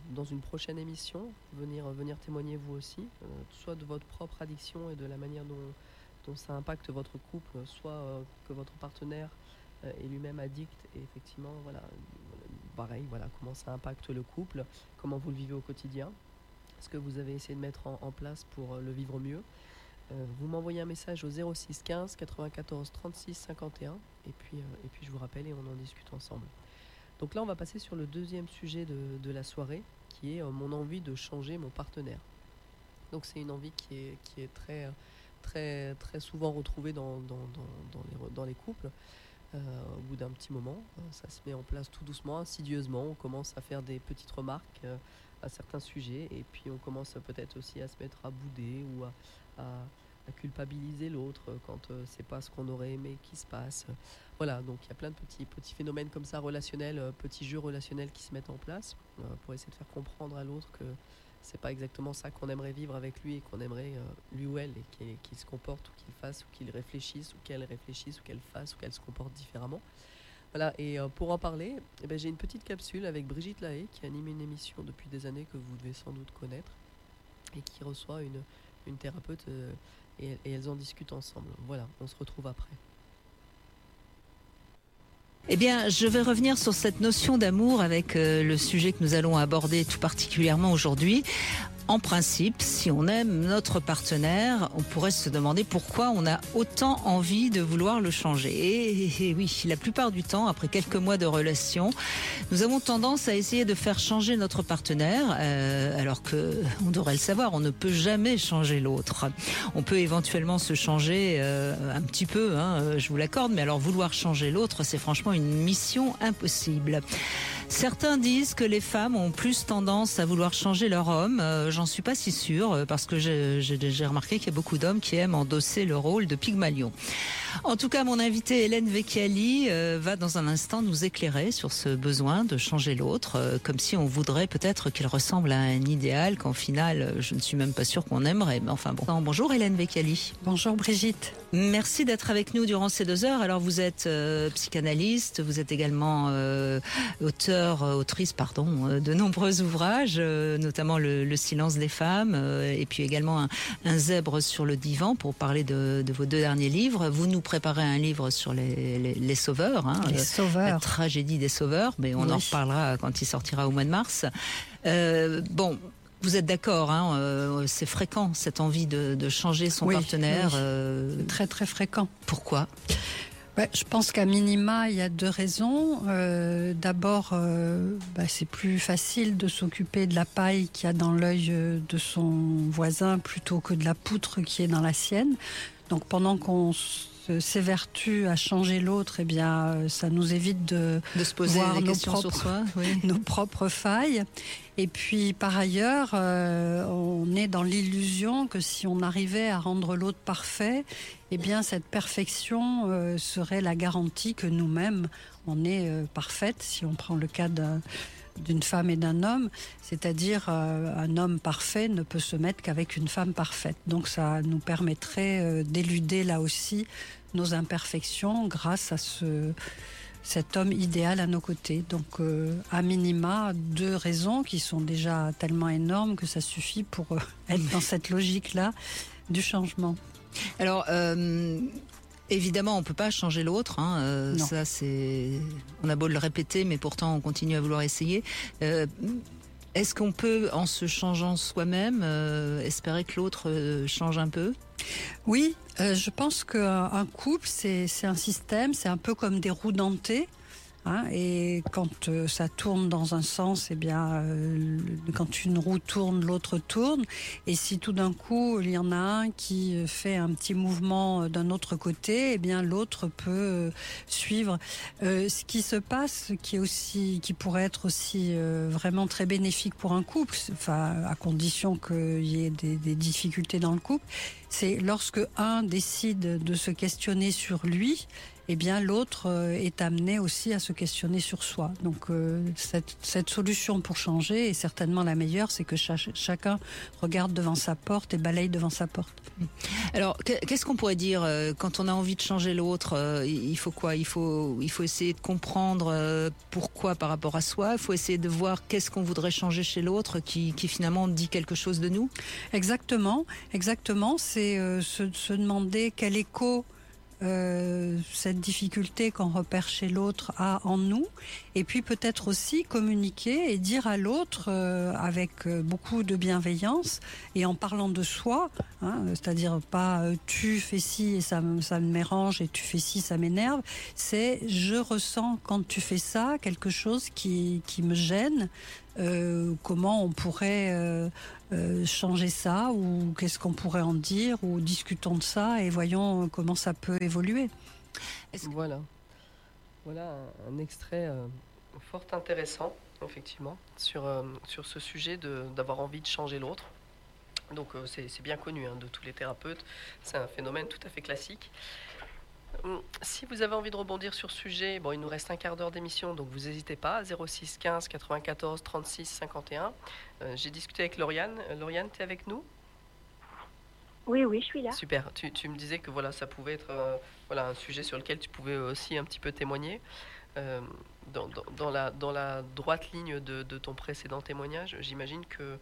dans une prochaine émission, venir, témoigner vous aussi, soit de votre propre addiction et de la manière dont, dont ça impacte votre couple, soit que votre partenaire est lui-même addict et effectivement, voilà, pareil, voilà, comment ça impacte le couple, comment vous le vivez au quotidien, ce que vous avez essayé de mettre en, place pour euh, le vivre mieux. Euh, vous m'envoyez un message au 06 15 94 36 51 et puis, euh, et puis je vous rappelle et on en discute ensemble. Donc là, on va passer sur le deuxième sujet de, la soirée, qui est mon envie de changer mon partenaire. Donc c'est une envie qui est, qui est très, très, très souvent retrouvée dans, dans, dans les couples. Euh, au bout d'un petit moment, euh, ça se met en place tout doucement, insidieusement. On commence à faire des petites remarques euh, à certains sujets et puis on commence peut-être aussi à se mettre à bouder ou à, à- culpabiliser l'autre quand c'est pas ce qu'on aurait aimé qui se passe. Voilà, donc il y a plein de petits, petits phénomènes comme ça relationnels, petits jeux relationnels qui se mettent en place pour essayer de faire comprendre à l'autre que c'est pas exactement ça qu'on aimerait vivre avec lui et qu'on aimerait euh, lui ou elle qu'il se comporte ou qu'il fasse ou qu'il réfléchisse ou qu'elle réfléchisse ou qu'elle fasse ou qu'elle se comporte différemment. Voilà, et euh, pour en parler, eh ben, j'ai une petite capsule avec Brigitte Lahaye qui anime une émission depuis des années que vous devez sans doute connaître et qui reçoit une, une thérapeute euh, et elles en discutent ensemble. Voilà, on se retrouve après. Eh bien, je vais revenir sur cette notion d'amour avec euh, le sujet que nous allons aborder tout particulièrement aujourd'hui. En principe, si on aime notre partenaire, on pourrait se demander pourquoi on a autant envie de vouloir le changer. Et, oui, la plupart du temps, après quelques mois de relation, nous avons tendance à essayer de faire changer notre partenaire, euh, alors que on devrait le savoir, on ne peut jamais changer l'autre. On peut éventuellement se changer euh, un petit peu, hein, je vous l'accorde, mais alors vouloir changer l'autre, c'est franchement une mission impossible. Certains disent que les femmes ont plus tendance à vouloir changer leur homme. Euh, J'en suis pas si sûre euh, parce que j'ai remarqué qu'il y a beaucoup d'hommes qui aiment endosser le rôle de Pygmalion. En tout cas, mon invitée Hélène Vecchiali euh, va dans un instant nous éclairer sur ce besoin de changer l'autre, euh, comme si on voudrait peut-être qu'il ressemble à un idéal qu'en final, je ne suis même pas sûre qu'on aimerait. Mais enfin bon. Bonjour Hélène Vecchiali. Bonjour Brigitte. Merci d'être avec nous durant ces deux heures. Alors vous êtes psychanalyste, vous êtes également euh, auteur, euh, autrice, pardon, euh, de nombreux ouvrages, euh, notamment le, Le silence des femmes, et puis également un, un zèbre sur le divan pour parler de, de vos deux derniers livres. Vous nous préparez un livre sur les, les, les sauveurs, hein, Les sauveurs. la tragédie des sauveurs, mais on en reparlera quand il sortira au mois de mars. Euh, bon. Vous êtes d'accord, hein, euh, c'est fréquent cette envie de, de changer son Oui, partenaire. oui. euh, très très fréquent. Pourquoi? Je pense qu'à minima, il y a deux raisons. Euh, D'abord, euh, bah, c'est plus facile de s'occuper de la paille qu'il y a dans l'œil euh, de son voisin plutôt que de la poutre qui est dans la sienne. Donc pendant qu'on s'évertue à changer l'autre, eh bien, euh, ça nous évite de, De se poser voir des nos sur propres- soi, oui. (laughs) nos propres failles. Et puis par ailleurs, euh, on est dans l'illusion que si on arrivait à rendre l'autre parfait, eh bien cette perfection euh, serait la garantie que nous-mêmes on est euh, parfaite. Si on prend le cas d'un d'une femme et d'un homme, c'est-à-dire euh, un homme parfait ne peut se mettre qu'avec une femme parfaite. Donc ça nous permettrait euh, d'éluder là aussi nos imperfections grâce à ce, cet homme idéal à nos côtés. Donc euh, à minima, deux raisons qui sont déjà tellement énormes que ça suffit pour (laughs) être dans cette logique-là du changement. Alors, évidemment, on peut pas changer l'autre. Hein, euh, ça, c'est, on a beau le répéter, mais pourtant, on continue à vouloir essayer. Euh, est-ce qu'on peut, en se changeant soi-même, euh, espérer que l'autre change un peu? Oui, je pense qu'un un couple, c'est c'est un système, c'est un peu comme des roues dentées. Hein, et quand euh, ça tourne dans un sens, eh bien, euh, quand une roue tourne, l'autre tourne. Et si tout d'un coup il y en a un qui euh, fait un petit mouvement d'un autre côté, eh bien l'autre peut suivre. Ce qui se passe, qui est aussi, qui pourrait être aussi vraiment très bénéfique pour un couple, enfin à condition qu'il y ait des difficultés dans le couple, c'est lorsque un décide de se questionner sur lui, eh bien l'autre euh, est amené aussi à se questionner sur soi. Donc euh, cette, cette solution pour changer est certainement la meilleure, c'est que cha- chacun regarde devant sa porte et balaye devant sa porte. Alors, que- qu'est-ce qu'on pourrait dire euh, quand on a envie de changer l'autre Il faut quoi? Il faut, il faut essayer de comprendre pourquoi par rapport à soi? Il faut essayer de voir qu'est-ce qu'on voudrait changer chez l'autre, qui, qui finalement dit quelque chose de nous? Exactement, exactement. C'est euh, se, se demander quel écho euh, cette difficulté qu'on repère chez l'autre a en nous, et puis peut-être aussi communiquer et dire à l'autre euh, avec euh, beaucoup de bienveillance et en parlant de soi, hein, c'est-à-dire pas tu fais ci et ça, ça me mérange et tu fais ci ça m'énerve, c'est je ressens quand tu fais ça quelque chose qui, qui me gêne. Euh, comment on pourrait euh, euh, changer ça ou qu'est-ce qu'on pourrait en dire ou discutons de ça et voyons comment ça peut évoluer. Voilà. Voilà un, un extrait euh, fort intéressant, effectivement, sur, euh, sur ce sujet de- d'avoir envie de changer l'autre. Donc euh, c'est c'est bien connu hein, de tous les thérapeutes, c'est un phénomène tout à fait classique. Hum, Si vous avez envie de rebondir sur ce sujet, bon, il nous reste un quart d'heure d'émission, donc vous n'hésitez pas, 06 15 94 36 51. Euh, J'ai discuté avec Lauriane. Euh, Lauriane, tu es avec nous? Oui, oui, je suis là. Super. Tu, tu me disais que voilà, ça pouvait être euh, voilà, un sujet sur lequel tu pouvais aussi un petit peu témoigner. Euh, dans, dans- dans la, dans la droite ligne de, de ton précédent témoignage, j'imagine que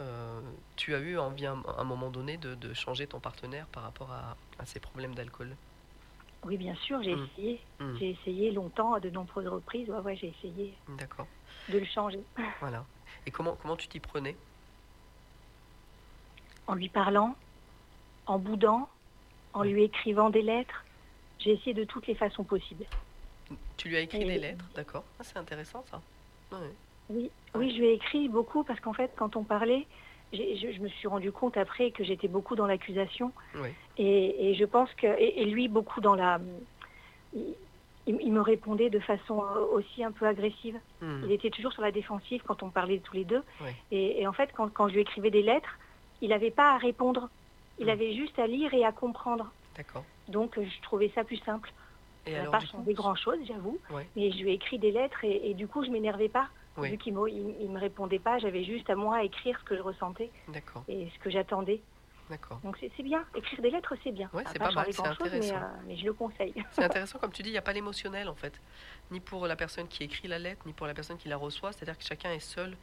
euh, tu as eu envie à un, à un moment donné de, de changer ton partenaire par rapport à, à ces problèmes d'alcool. Oui, bien sûr, j'ai Mm. essayé. Mm. J'ai essayé longtemps, à de nombreuses reprises. Ouais, ouais, j'ai essayé D'accord. de le changer. (laughs) Voilà. Et comment, comment tu t'y prenais? En lui parlant, en boudant, en lui écrivant des lettres. J'ai essayé de toutes les façons possibles. Tu lui as écrit Et- des lettres, d'accord ah, C'est intéressant ça. Ouais. Oui, oui, je lui ai écrit beaucoup parce qu'en fait, quand on parlait, je, je me suis rendu compte après que j'étais beaucoup dans l'accusation Oui. et, et je pense que et, et lui beaucoup dans la. Il, me répondait de façon aussi un peu agressive. Hmm. Il était toujours sur la défensive quand on parlait tous les deux. Et, et en fait, quand, quand je lui écrivais des lettres, il n'avait pas à répondre. Il Hmm. avait juste à lire et à comprendre. D'accord. Donc, je trouvais ça plus simple. Et ça n'a pas changé grand-chose, j'avoue. Ouais. Mais je lui ai écrit des lettres et, et du coup, je m'énervais pas. Oui. Vu qu'il ne me répondait pas, j'avais juste à moi à écrire ce que je ressentais et ce que j'attendais. D'accord. Donc c'est bien, écrire des lettres c'est bien. Ouais, c'est pas mal, c'est mais, intéressant. euh, mais je le conseille. (laughs) C'est intéressant, comme tu dis, il n'y a pas l'émotionnel en fait, ni pour la personne qui écrit la lettre, ni pour la personne qui la reçoit. C'est-à-dire que chacun est seul.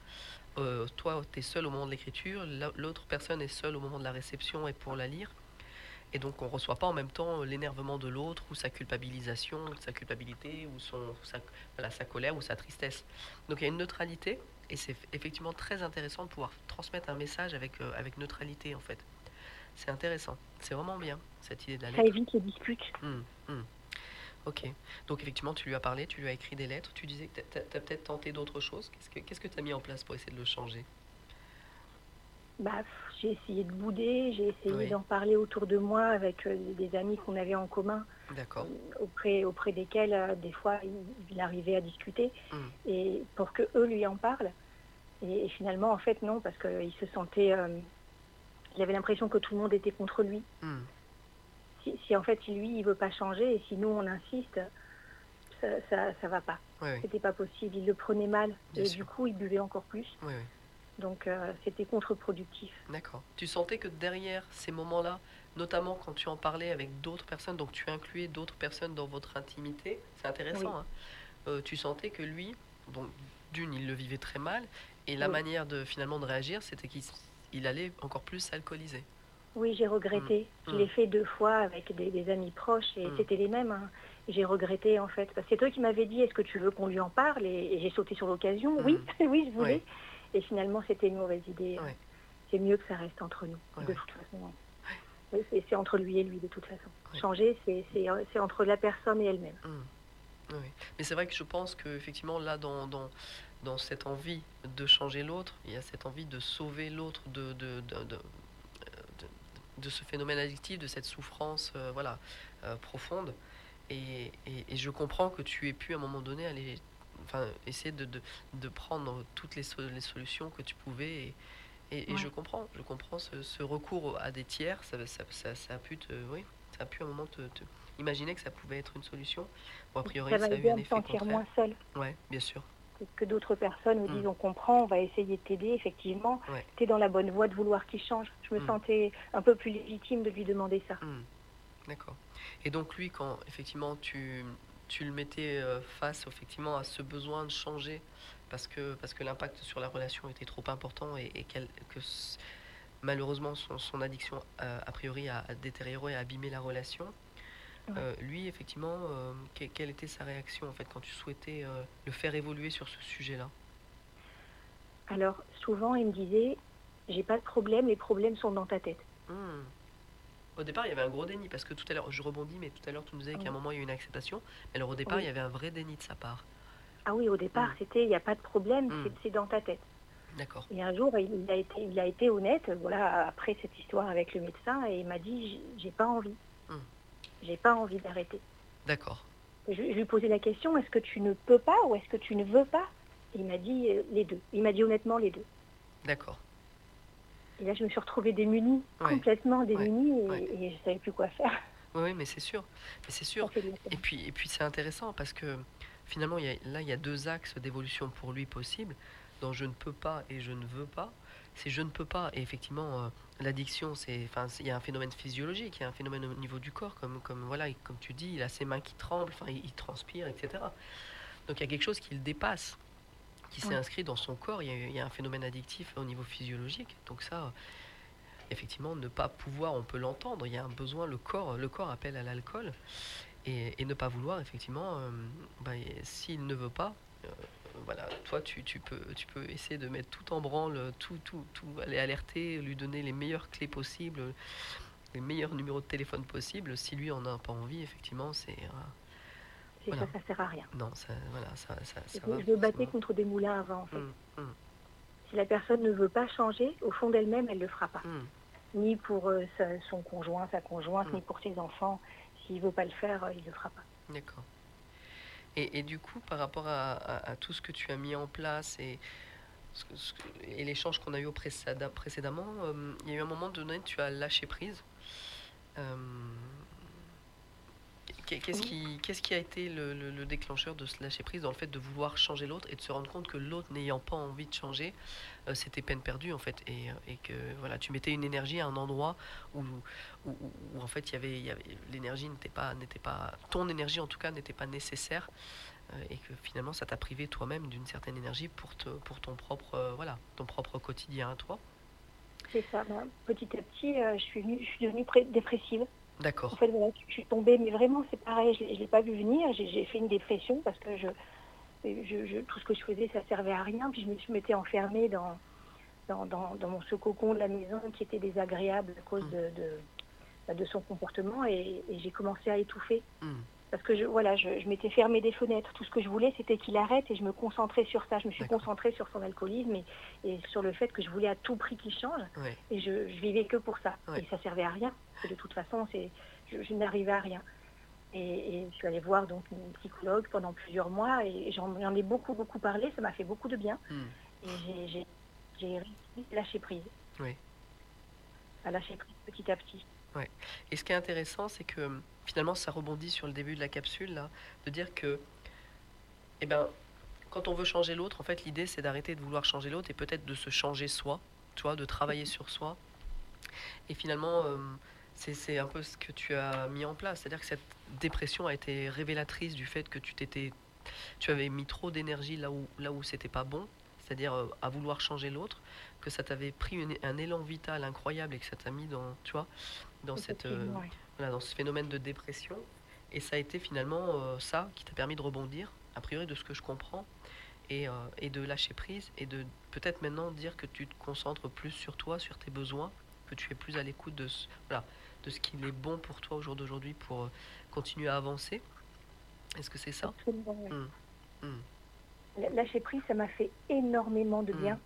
Euh, toi, tu es seul au moment de l'écriture, la- l'autre personne est seule au moment de la réception et pour la lire. Et donc, on ne reçoit pas en même temps l'énervement de l'autre, ou sa culpabilisation, ou sa culpabilité, ou son, sa, voilà, sa colère, ou sa tristesse. Donc, il y a une neutralité, et c'est effectivement très intéressant de pouvoir transmettre un message avec, euh, avec neutralité en fait. C'est intéressant, c'est vraiment bien cette idée de la Ça lettre. évite les disputes. Hmm, hmm. Ok. Donc effectivement, tu lui as parlé, tu lui as écrit des lettres, tu disais que tu as, peut-être tenté d'autres choses. Qu'est-ce que tu as mis en place pour essayer de le changer? Bah, j'ai essayé de bouder, j'ai essayé Oui. d'en parler autour de moi avec euh, des amis qu'on avait en commun, D'accord. auprès, auprès desquels euh, des fois il, arrivait à discuter, Hmm. et pour que eux lui en parlent. Et, et finalement, en fait, non, parce qu'il se sentait, euh, il avait l'impression que tout le monde était contre lui. Hmm. Si, si, en fait, lui il veut pas changer et si nous on insiste, ça, ça, ça va pas. Ouais, ouais. C'était pas possible. Il le prenait mal. Bien et sûr. du coup, il buvait encore plus. Donc, euh, c'était contre-productif. D'accord. Tu sentais que derrière ces moments-là, notamment quand tu en parlais avec d'autres personnes, donc tu incluais d'autres personnes dans votre intimité, c'est intéressant, Oui. hein, euh, tu sentais que lui, bon, d'une, il le vivait très mal, et la Oui. manière de finalement de réagir, c'était qu'il il allait encore plus s'alcooliser. Oui, j'ai regretté. Mm. Je l'ai fait deux fois avec des, des amis proches et Mm. c'était les mêmes. hein. J'ai regretté en fait. Parce que C'est toi qui m'avais dit est-ce que tu veux qu'on lui en parle? Et, et j'ai sauté sur l'occasion. Oui, (laughs) oui, je voulais. Mm. Et finalement, c'était une mauvaise idée. Ouais. C'est mieux que ça reste entre nous, Ouais, de toute façon. Oui, c'est- entre lui et lui, de toute façon. Changer, c'est entre la personne et elle-même. Oui. Mais c'est vrai que je pense que effectivement là dans, dans, dans cette envie de changer l'autre, il y a cette envie de sauver l'autre de, de, de, de, de- de ce phénomène addictif, de cette souffrance euh, voilà, euh, profonde. Et, et, et je comprends que tu aies pu à un moment donné aller enfin, essayer de, de, de prendre toutes les, so- les solutions que tu pouvais. Et, et, et Ouais. je comprends, je comprends ce, ce recours à des tiers, ça, ça, ça, ça a pu te, oui, ça a pu un moment te, te imaginer que ça pouvait être une solution. Bon, a priori, ça ça, a eu un effet sentir contraire. moins seule. Ouais, bien sûr. que- d'autres personnes Mm. disent on comprend, on va essayer de t'aider, effectivement, Ouais. tu es dans la bonne voie de vouloir qu'il change. Je me Mm. sentais un peu plus légitime de lui demander ça. Hmm, D'accord. Et donc lui, quand effectivement tu, tu le mettais euh, face effectivement à ce besoin de changer, parce que, parce que l'impact sur la relation était trop important et, que malheureusement son, son addiction euh, a priori a, détérioré, a abîmé la relation, Ouais. euh, lui effectivement, euh, que- quelle était sa réaction en fait quand tu souhaitais euh, le faire évoluer sur ce sujet-là? Alors, souvent, il me disait j'ai pas de problème, les problèmes sont dans ta tête. Hmm. Au départ, il y avait un gros déni parce que tout à l'heure, je rebondis, mais tout à l'heure, tu nous disais qu'à un moment, il y a eu une acceptation. Mais alors, au départ, Oui. il y avait un vrai déni de sa part. Ah oui, au départ, c'était il n'y a pas de problème, Mm. c'est- dans ta tête. D'accord. Et un jour, il, a été, il a été honnête, voilà, après cette histoire avec le médecin, et il m'a dit j'ai- pas envie. Mm. J'ai pas envie d'arrêter. D'accord. Je, je lui ai posé la question est-ce que tu ne peux pas ou est-ce que tu ne veux pas? Et il m'a dit euh, les deux. Il m'a dit honnêtement les deux. D'accord. Et là, je me suis retrouvée démunie, Ouais. complètement démunie, et, Ouais. et je savais plus quoi faire. Oui, oui, mais c'est sûr. Mais c'est sûr. Et puis, et puis c'est intéressant parce que finalement, il y a, là, il y a deux axes d'évolution pour lui possibles. Dans je ne peux pas et je ne veux pas. C'est je ne peux pas. Et effectivement, euh, l'addiction, c'est, enfin, il y a un phénomène physiologique, il y a un phénomène au niveau du corps, comme, comme voilà, comme tu dis, il a ses mains qui tremblent, enfin, il, il transpire, etc. Donc il y a quelque chose qui le dépasse, qui s'est Ouais. inscrit dans son corps. Il y, a, il y a un phénomène addictif au niveau physiologique. Donc ça, effectivement, ne pas pouvoir, on peut l'entendre. Il y a un besoin, le corps, le corps appelle à l'alcool. Et, et ne pas vouloir, effectivement, euh, bah, s'il ne veut pas, euh, voilà, toi, tu, tu peux, tu peux essayer de mettre tout en branle, tout, tout, tout, aller alerter, lui donner les meilleures clés possibles, les meilleurs numéros de téléphone possibles. Si lui en a pas envie, effectivement, c'est. euh, Voilà. ça, ça sert à rien. Non, ça, voilà, ça, ça, va. je me battais contre des moulins avant, en fait. Hum, hum, Si la personne ne veut pas changer, au fond d'elle-même, elle ne le fera pas. Ni pour euh, sa- son conjoint, sa conjointe, Mm. ni pour ses enfants. S'il ne veut pas le faire, euh, il ne le fera pas. D'accord. Et, et du coup, par rapport à, à- à tout ce que tu as mis en place et, et l'échange qu'on a eu au précédemment, euh, il y a eu un moment donné, tu as lâché prise. Qu'est- Qu'est-ce qui, a été le, le- le déclencheur de ce lâcher prise dans le fait de vouloir changer l'autre et de se rendre compte que l'autre n'ayant pas envie de changer, euh, c'était peine perdue en fait. Et, euh, et que voilà tu mettais une énergie à un endroit où, où, où- où, en fait il y avait, il y avait l'énergie n'était pas n'était pas ton énergie en tout cas n'était pas nécessaire euh, et que finalement ça t'a privé toi-même d'une certaine énergie pour te, pour ton propre euh, voilà ton propre quotidien à toi. C'est ça. Ben, petit à petit, je, suis venue, je suis devenue pré- dépressive. En d'accord fait, voilà, je suis tombée, mais vraiment, c'est pareil, je ne l'ai pas vu venir. J'ai fait une dépression parce que je, je- je- tout ce que je faisais, ça servait à rien. Puis je me suis m'étais enfermée dans, dans, dans, dans mon ce cocon de la maison qui était désagréable à cause de, de, bah, de son comportement et, et j'ai commencé à étouffer. Hum, Parce que je, voilà, je, je m'étais fermée des fenêtres. Tout ce que je voulais, c'était qu'il arrête et je me concentrais sur ça. Je me suis concentrée sur son alcoolisme et, et sur le fait que je voulais à tout prix qu'il change. ouais Et je, je vivais que pour ça. Ouais. Et ça servait à rien. De toute façon, c'est, je, je n'arrivais à rien. Et, et je suis allée voir donc une psychologue pendant plusieurs mois et j'en, j'en ai beaucoup, beaucoup parlé. Ça m'a fait beaucoup de bien. hum, Et j'ai, j'ai, j'ai réussi à lâcher prise. Oui. À lâcher prise petit à petit. Et ce qui est intéressant, c'est que hum, finalement, ça rebondit sur le début de la capsule, là, de dire que Eh ben, quand on veut changer l'autre, en fait, l'idée, c'est d'arrêter de vouloir changer l'autre et peut-être de se changer soi, tu vois, de travailler sur soi. Et finalement, euh, c'est c'est un peu ce que tu as mis en place. C'est-à-dire que cette dépression a été révélatrice du fait que tu t'étais, tu avais mis trop d'énergie là où là où c'était pas bon, c'est-à-dire euh, à vouloir changer l'autre, que ça t'avait pris une- un élan vital incroyable et que ça t'a mis dans, tu vois, dans cette, euh, ouais. voilà, dans ce phénomène de dépression. Et ça a été finalement euh, ça qui t'a permis de rebondir, a priori de ce que je comprends, et, euh, et de lâcher prise et de peut-être maintenant dire que tu te concentres plus sur toi, sur tes besoins, que tu es plus à l'écoute de ce, voilà, de ce qu'il est bon pour toi au jour d'aujourd'hui pour continuer à avancer. Est-ce que c'est ça? Mm. Mm. Lâcher prise, ça m'a fait énormément de Mm. bien.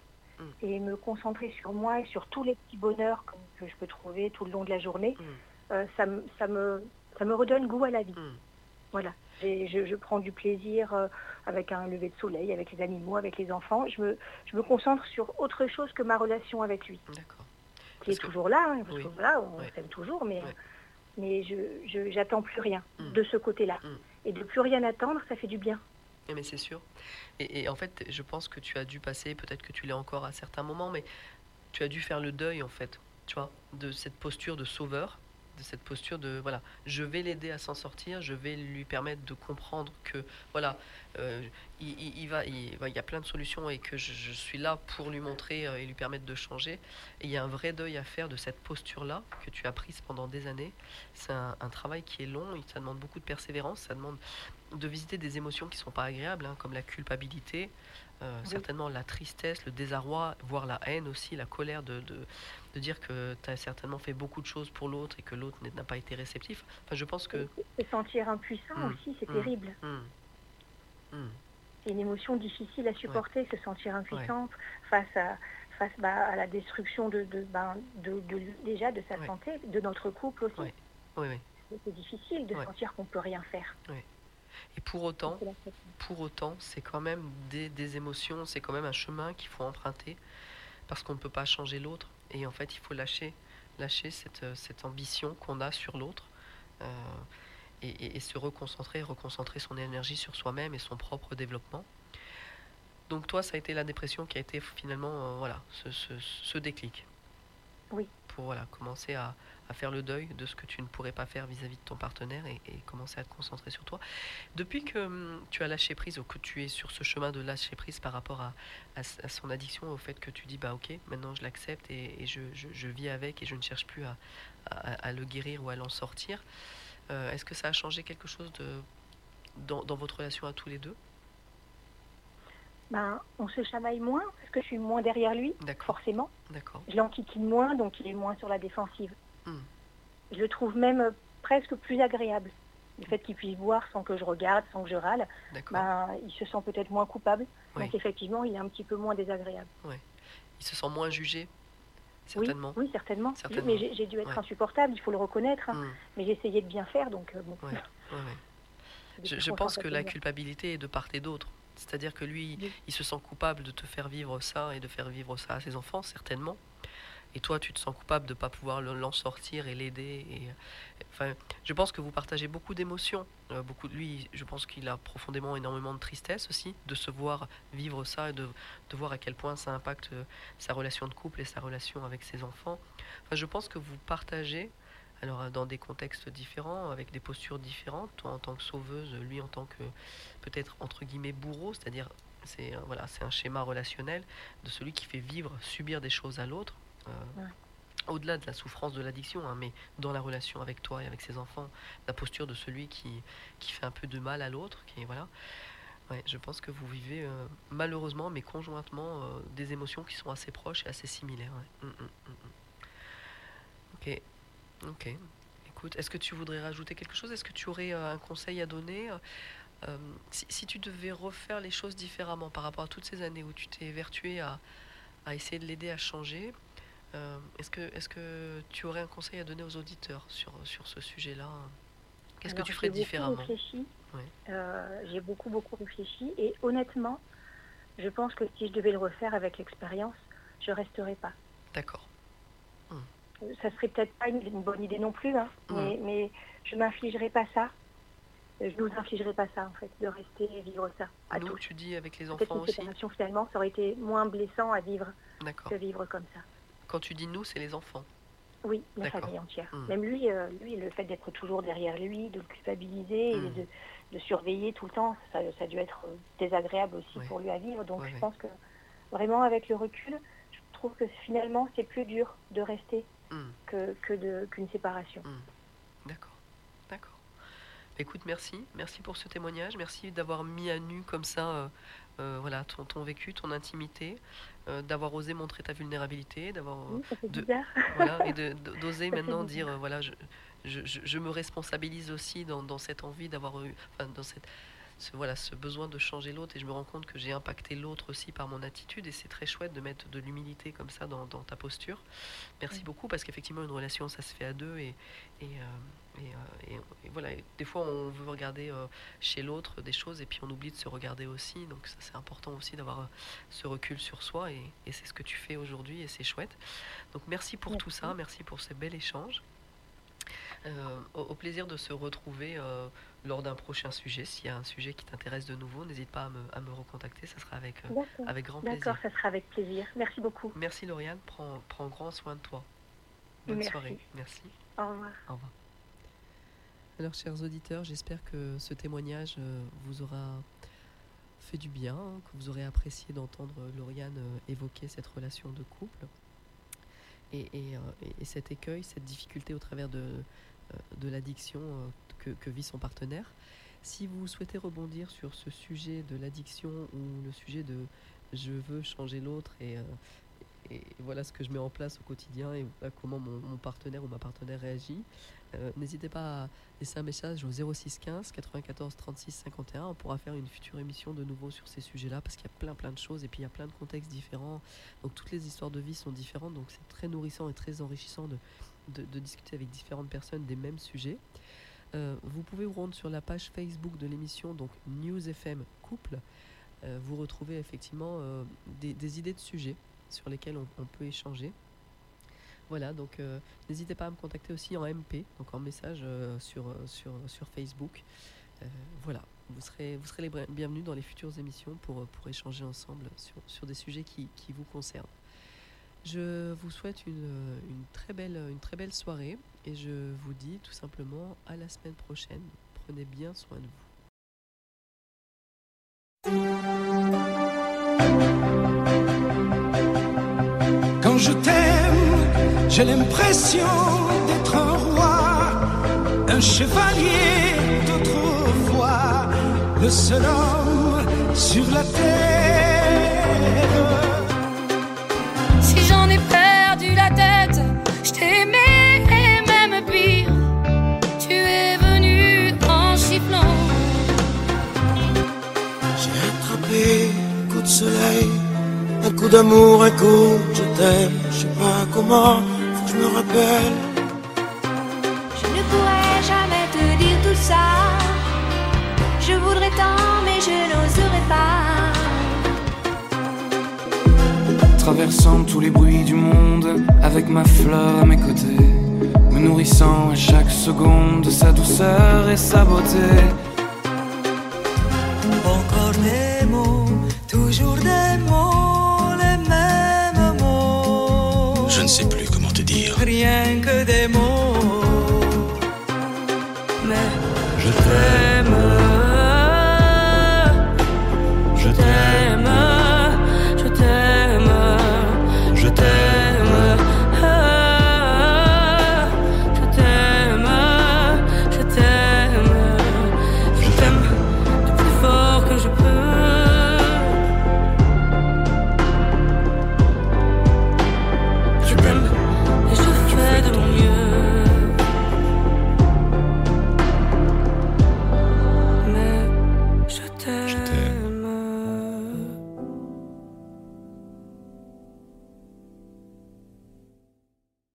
Et me concentrer sur moi et sur tous les petits bonheurs que, je peux trouver tout le long de la journée, Mm. euh, ça, me- ça, me, ça me redonne goût à la vie. Mm. Voilà. Et je, je prends du plaisir euh, avec un lever de soleil, avec les animaux, avec les enfants. Je me, je me concentre sur autre chose que ma relation avec lui. D'accord. Qui est toujours là, hein, parce Oui. que voilà, on Ouais. s'aime toujours, mais, je j'attends plus rien Mm. de ce côté-là. Mm. Et de plus rien attendre, ça fait du bien. Eh, Mais c'est sûr. Et, en fait, je pense que tu as dû passer, peut-être que tu l'es encore à certains moments, mais tu as dû faire le deuil, en fait, tu vois, de cette posture de sauveur, de cette posture de, voilà, je vais l'aider à s'en sortir, je vais lui permettre de comprendre que, voilà, euh, il, il- va, il, y a plein de solutions et que je, suis là pour lui montrer euh, et lui permettre de changer. Il y a un vrai deuil à faire de cette posture-là que tu as prise pendant des années. C'est un, un travail qui est long, ça demande beaucoup de persévérance, ça demande de visiter des émotions qui sont pas agréables, hein, comme la culpabilité, euh, Oui. certainement la tristesse, le désarroi, voire la haine aussi, la colère de, de, de dire que tu as certainement fait beaucoup de choses pour l'autre et que l'autre n'a pas été réceptif. Enfin, je pense que... Se sentir impuissant Mm. aussi, c'est Mm. terrible. Hmm. Hmm. C'est une émotion difficile à supporter, se sentir impuissante face à face bah, à la destruction de, de, ben, de, de- déjà de sa Ouais. santé, de notre couple aussi. Ouais. Oui, oui. C'est- difficile de Ouais. sentir qu'on peut rien faire. Et pour autant, pour autant, c'est quand même des, des émotions, c'est quand même un chemin qu'il faut emprunter parce qu'on ne peut pas changer l'autre. Et en fait, il faut lâcher, lâcher cette, euh, cette ambition qu'on a sur l'autre euh, et, et- et se reconcentrer, reconcentrer son énergie sur soi-même et son propre développement. Donc toi, ça a été la dépression qui a été finalement euh, voilà, ce, ce- ce déclic. Oui. Pour voilà, commencer à, faire le deuil de ce que tu ne pourrais pas faire vis-à-vis de ton partenaire et, commencer à te concentrer sur toi. Depuis que hum, tu as lâché prise ou que tu es sur ce chemin de lâcher prise par rapport à, son addiction, au fait que tu dis bah ok, maintenant je l'accepte et, je, vis avec et je ne cherche plus à, le guérir ou à l'en sortir, euh, est-ce que ça a changé quelque chose dans votre relation à tous les deux? Ben, on se chamaille moins parce que je suis moins derrière lui, forcément. Je l'enquiquine moins, donc il est moins sur la défensive. Hmm. Je le trouve même euh, presque plus agréable. Le fait qu'il puisse voir sans que je regarde, sans que je râle, ben, il se sent peut-être moins coupable. Oui. Donc effectivement, il est un petit peu moins désagréable. Il se sent moins jugé, certainement. Oui, certainement. Certainement. Mais j'ai dû être Ouais. insupportable, il faut le reconnaître. hein. Hmm. Mais j'ai essayé de bien faire, donc euh, bon. Ouais, ouais, ouais. (laughs) Des Je, pense que la culpabilité est de part et d'autre. C'est-à-dire que lui, il se sent coupable de te faire vivre ça et de faire vivre ça à ses enfants, certainement. Et toi, tu te sens coupable de ne pas pouvoir le- l'en sortir et l'aider. Et, enfin, je pense que vous partagez beaucoup d'émotions. Euh, beaucoup, lui, je pense qu'il a profondément énormément de tristesse aussi de se voir vivre ça et de, de voir à quel point ça impacte euh, sa relation de couple et sa relation avec ses enfants. Enfin, je pense que vous partagez alors euh, dans des contextes différents, avec des postures différentes, toi en tant que sauveuse, lui en tant que peut-être entre guillemets bourreau, c'est-à-dire c'est euh, voilà, c'est un schéma relationnel de celui qui fait vivre, subir des choses à l'autre. euh, Ouais. Au-delà de la souffrance de l'addiction, hein, mais dans la relation avec toi et avec ses enfants, la posture de celui qui, qui fait un peu de mal à l'autre, qui voilà. Ouais, je pense que vous vivez euh, malheureusement, mais conjointement, euh, des émotions qui sont assez proches et assez similaires. ouais. Mm, mm, mm. Ok, ok. Écoute, est-ce que tu voudrais rajouter quelque chose? Est-ce que tu aurais euh, un conseil à donner? Euh, si, si tu devais refaire les choses différemment par rapport à toutes ces années où tu t'es évertué à, à essayer de l'aider à changer, euh, est-ce que, est que tu aurais un conseil à donner aux auditeurs sur, sur ce sujet-là? Qu'est-ce que tu ferais différemment? Euh, j'ai beaucoup, beaucoup réfléchi. Et honnêtement, je pense que si je devais le refaire avec l'expérience, je resterais pas. D'accord. Ça serait peut-être pas une, une bonne idée non plus, hein, mais, mais je m'infligerais pas ça. je nous infligerai pas ça en fait, de rester et vivre ça. À Nous, tous. tu dis avec les enfants une aussi. séparation finalement, ça aurait été moins blessant à vivre que vivre comme ça. Quand tu dis nous, c'est les enfants. Oui, la famille entière. Hmm. Même lui, euh, lui, le fait d'être toujours derrière lui, de le culpabiliser Hmm. et de, de surveiller tout le temps, ça, ça a dû être euh, désagréable aussi Ouais. pour lui à vivre. Donc Ouais, je ouais. pense que vraiment avec le recul, je trouve que finalement c'est plus dur de rester Hmm. que, que qu'une séparation. D'accord. D'accord. Écoute, merci. Merci pour ce témoignage. Merci d'avoir mis à nu comme ça euh, euh, voilà, ton, ton vécu, ton intimité, euh, d'avoir osé montrer ta vulnérabilité, d'avoir Oui, (laughs) voilà, et (laughs) d'oser maintenant dire voilà, je, je, je- je me responsabilise aussi dans, dans cette envie d'avoir eu, enfin, dans cette, ce, voilà, ce besoin de changer l'autre. Et je me rends compte que j'ai impacté l'autre aussi par mon attitude. Et c'est très chouette de mettre de l'humilité comme ça dans, dans ta posture. Merci beaucoup parce qu'effectivement une relation ça se fait à deux. Et, et, euh, et, euh, et- voilà, des fois on veut regarder euh, chez l'autre des choses et puis on oublie de se regarder aussi. Donc ça c'est important aussi d'avoir ce recul sur soi. Et, c'est ce que tu fais aujourd'hui et c'est chouette. Donc merci pour tout ça, merci. Pour ce bel échange. Au, au plaisir de se retrouver lors d'un prochain sujet. S'il y a un sujet qui t'intéresse de nouveau, n'hésite pas à me, à me recontacter, ça sera avec, euh, D'accord. avec grand plaisir. D'accord, ça sera avec plaisir. Merci beaucoup. Merci Lauriane, prends, prends grand soin de toi. Bonne Merci. soirée, merci. Au revoir. Au revoir. Alors, chers auditeurs, j'espère que ce témoignage euh, vous aura fait du bien, que vous aurez apprécié d'entendre Lauriane euh, évoquer cette relation de couple et, et, et- et cet écueil, cette difficulté au travers de, de l'addiction que, vit son partenaire. Si vous souhaitez rebondir sur ce sujet de l'addiction ou le sujet de je veux changer l'autre et, euh, et voilà ce que je mets en place au quotidien et comment mon, partenaire ou ma partenaire réagit, euh, n'hésitez pas à laisser un message au 06 15 94 36 51. On pourra faire une future émission de nouveau sur ces sujets-là parce qu'il y a plein plein de choses et puis il y a plein de contextes différents. Donc toutes les histoires de vie sont différentes, donc c'est très nourrissant et très enrichissant de discuter avec différentes personnes des mêmes sujets. Euh, vous pouvez vous rendre sur la page Facebook de l'émission, donc News FM Couple. Euh, vous retrouvez effectivement euh, des, idées de sujets sur lesquels on, on peut échanger. Voilà, donc n'hésitez pas à me contacter aussi en MP, donc en message sur, sur, sur Facebook. Voilà, vous serez, vous serez les bienvenus dans les futures émissions pour, pour échanger ensemble sur, sur des sujets qui, qui vous concernent. Je vous souhaite une, une, très belle, une très belle soirée et je vous dis tout simplement à la semaine prochaine. Prenez bien soin de vous. Quand je t'aime, j'ai l'impression d'être un roi, un chevalier d'autrefois, le seul homme sur la terre. Coup d'amour, un coup je t'aime. Je sais pas comment, faut que je me rappelle. Je ne pourrais jamais te dire tout ça. Je voudrais tant, mais je n'oserais pas. Traversant tous les bruits du monde, avec ma fleur à mes côtés, me nourrissant à chaque seconde de sa douceur et sa beauté.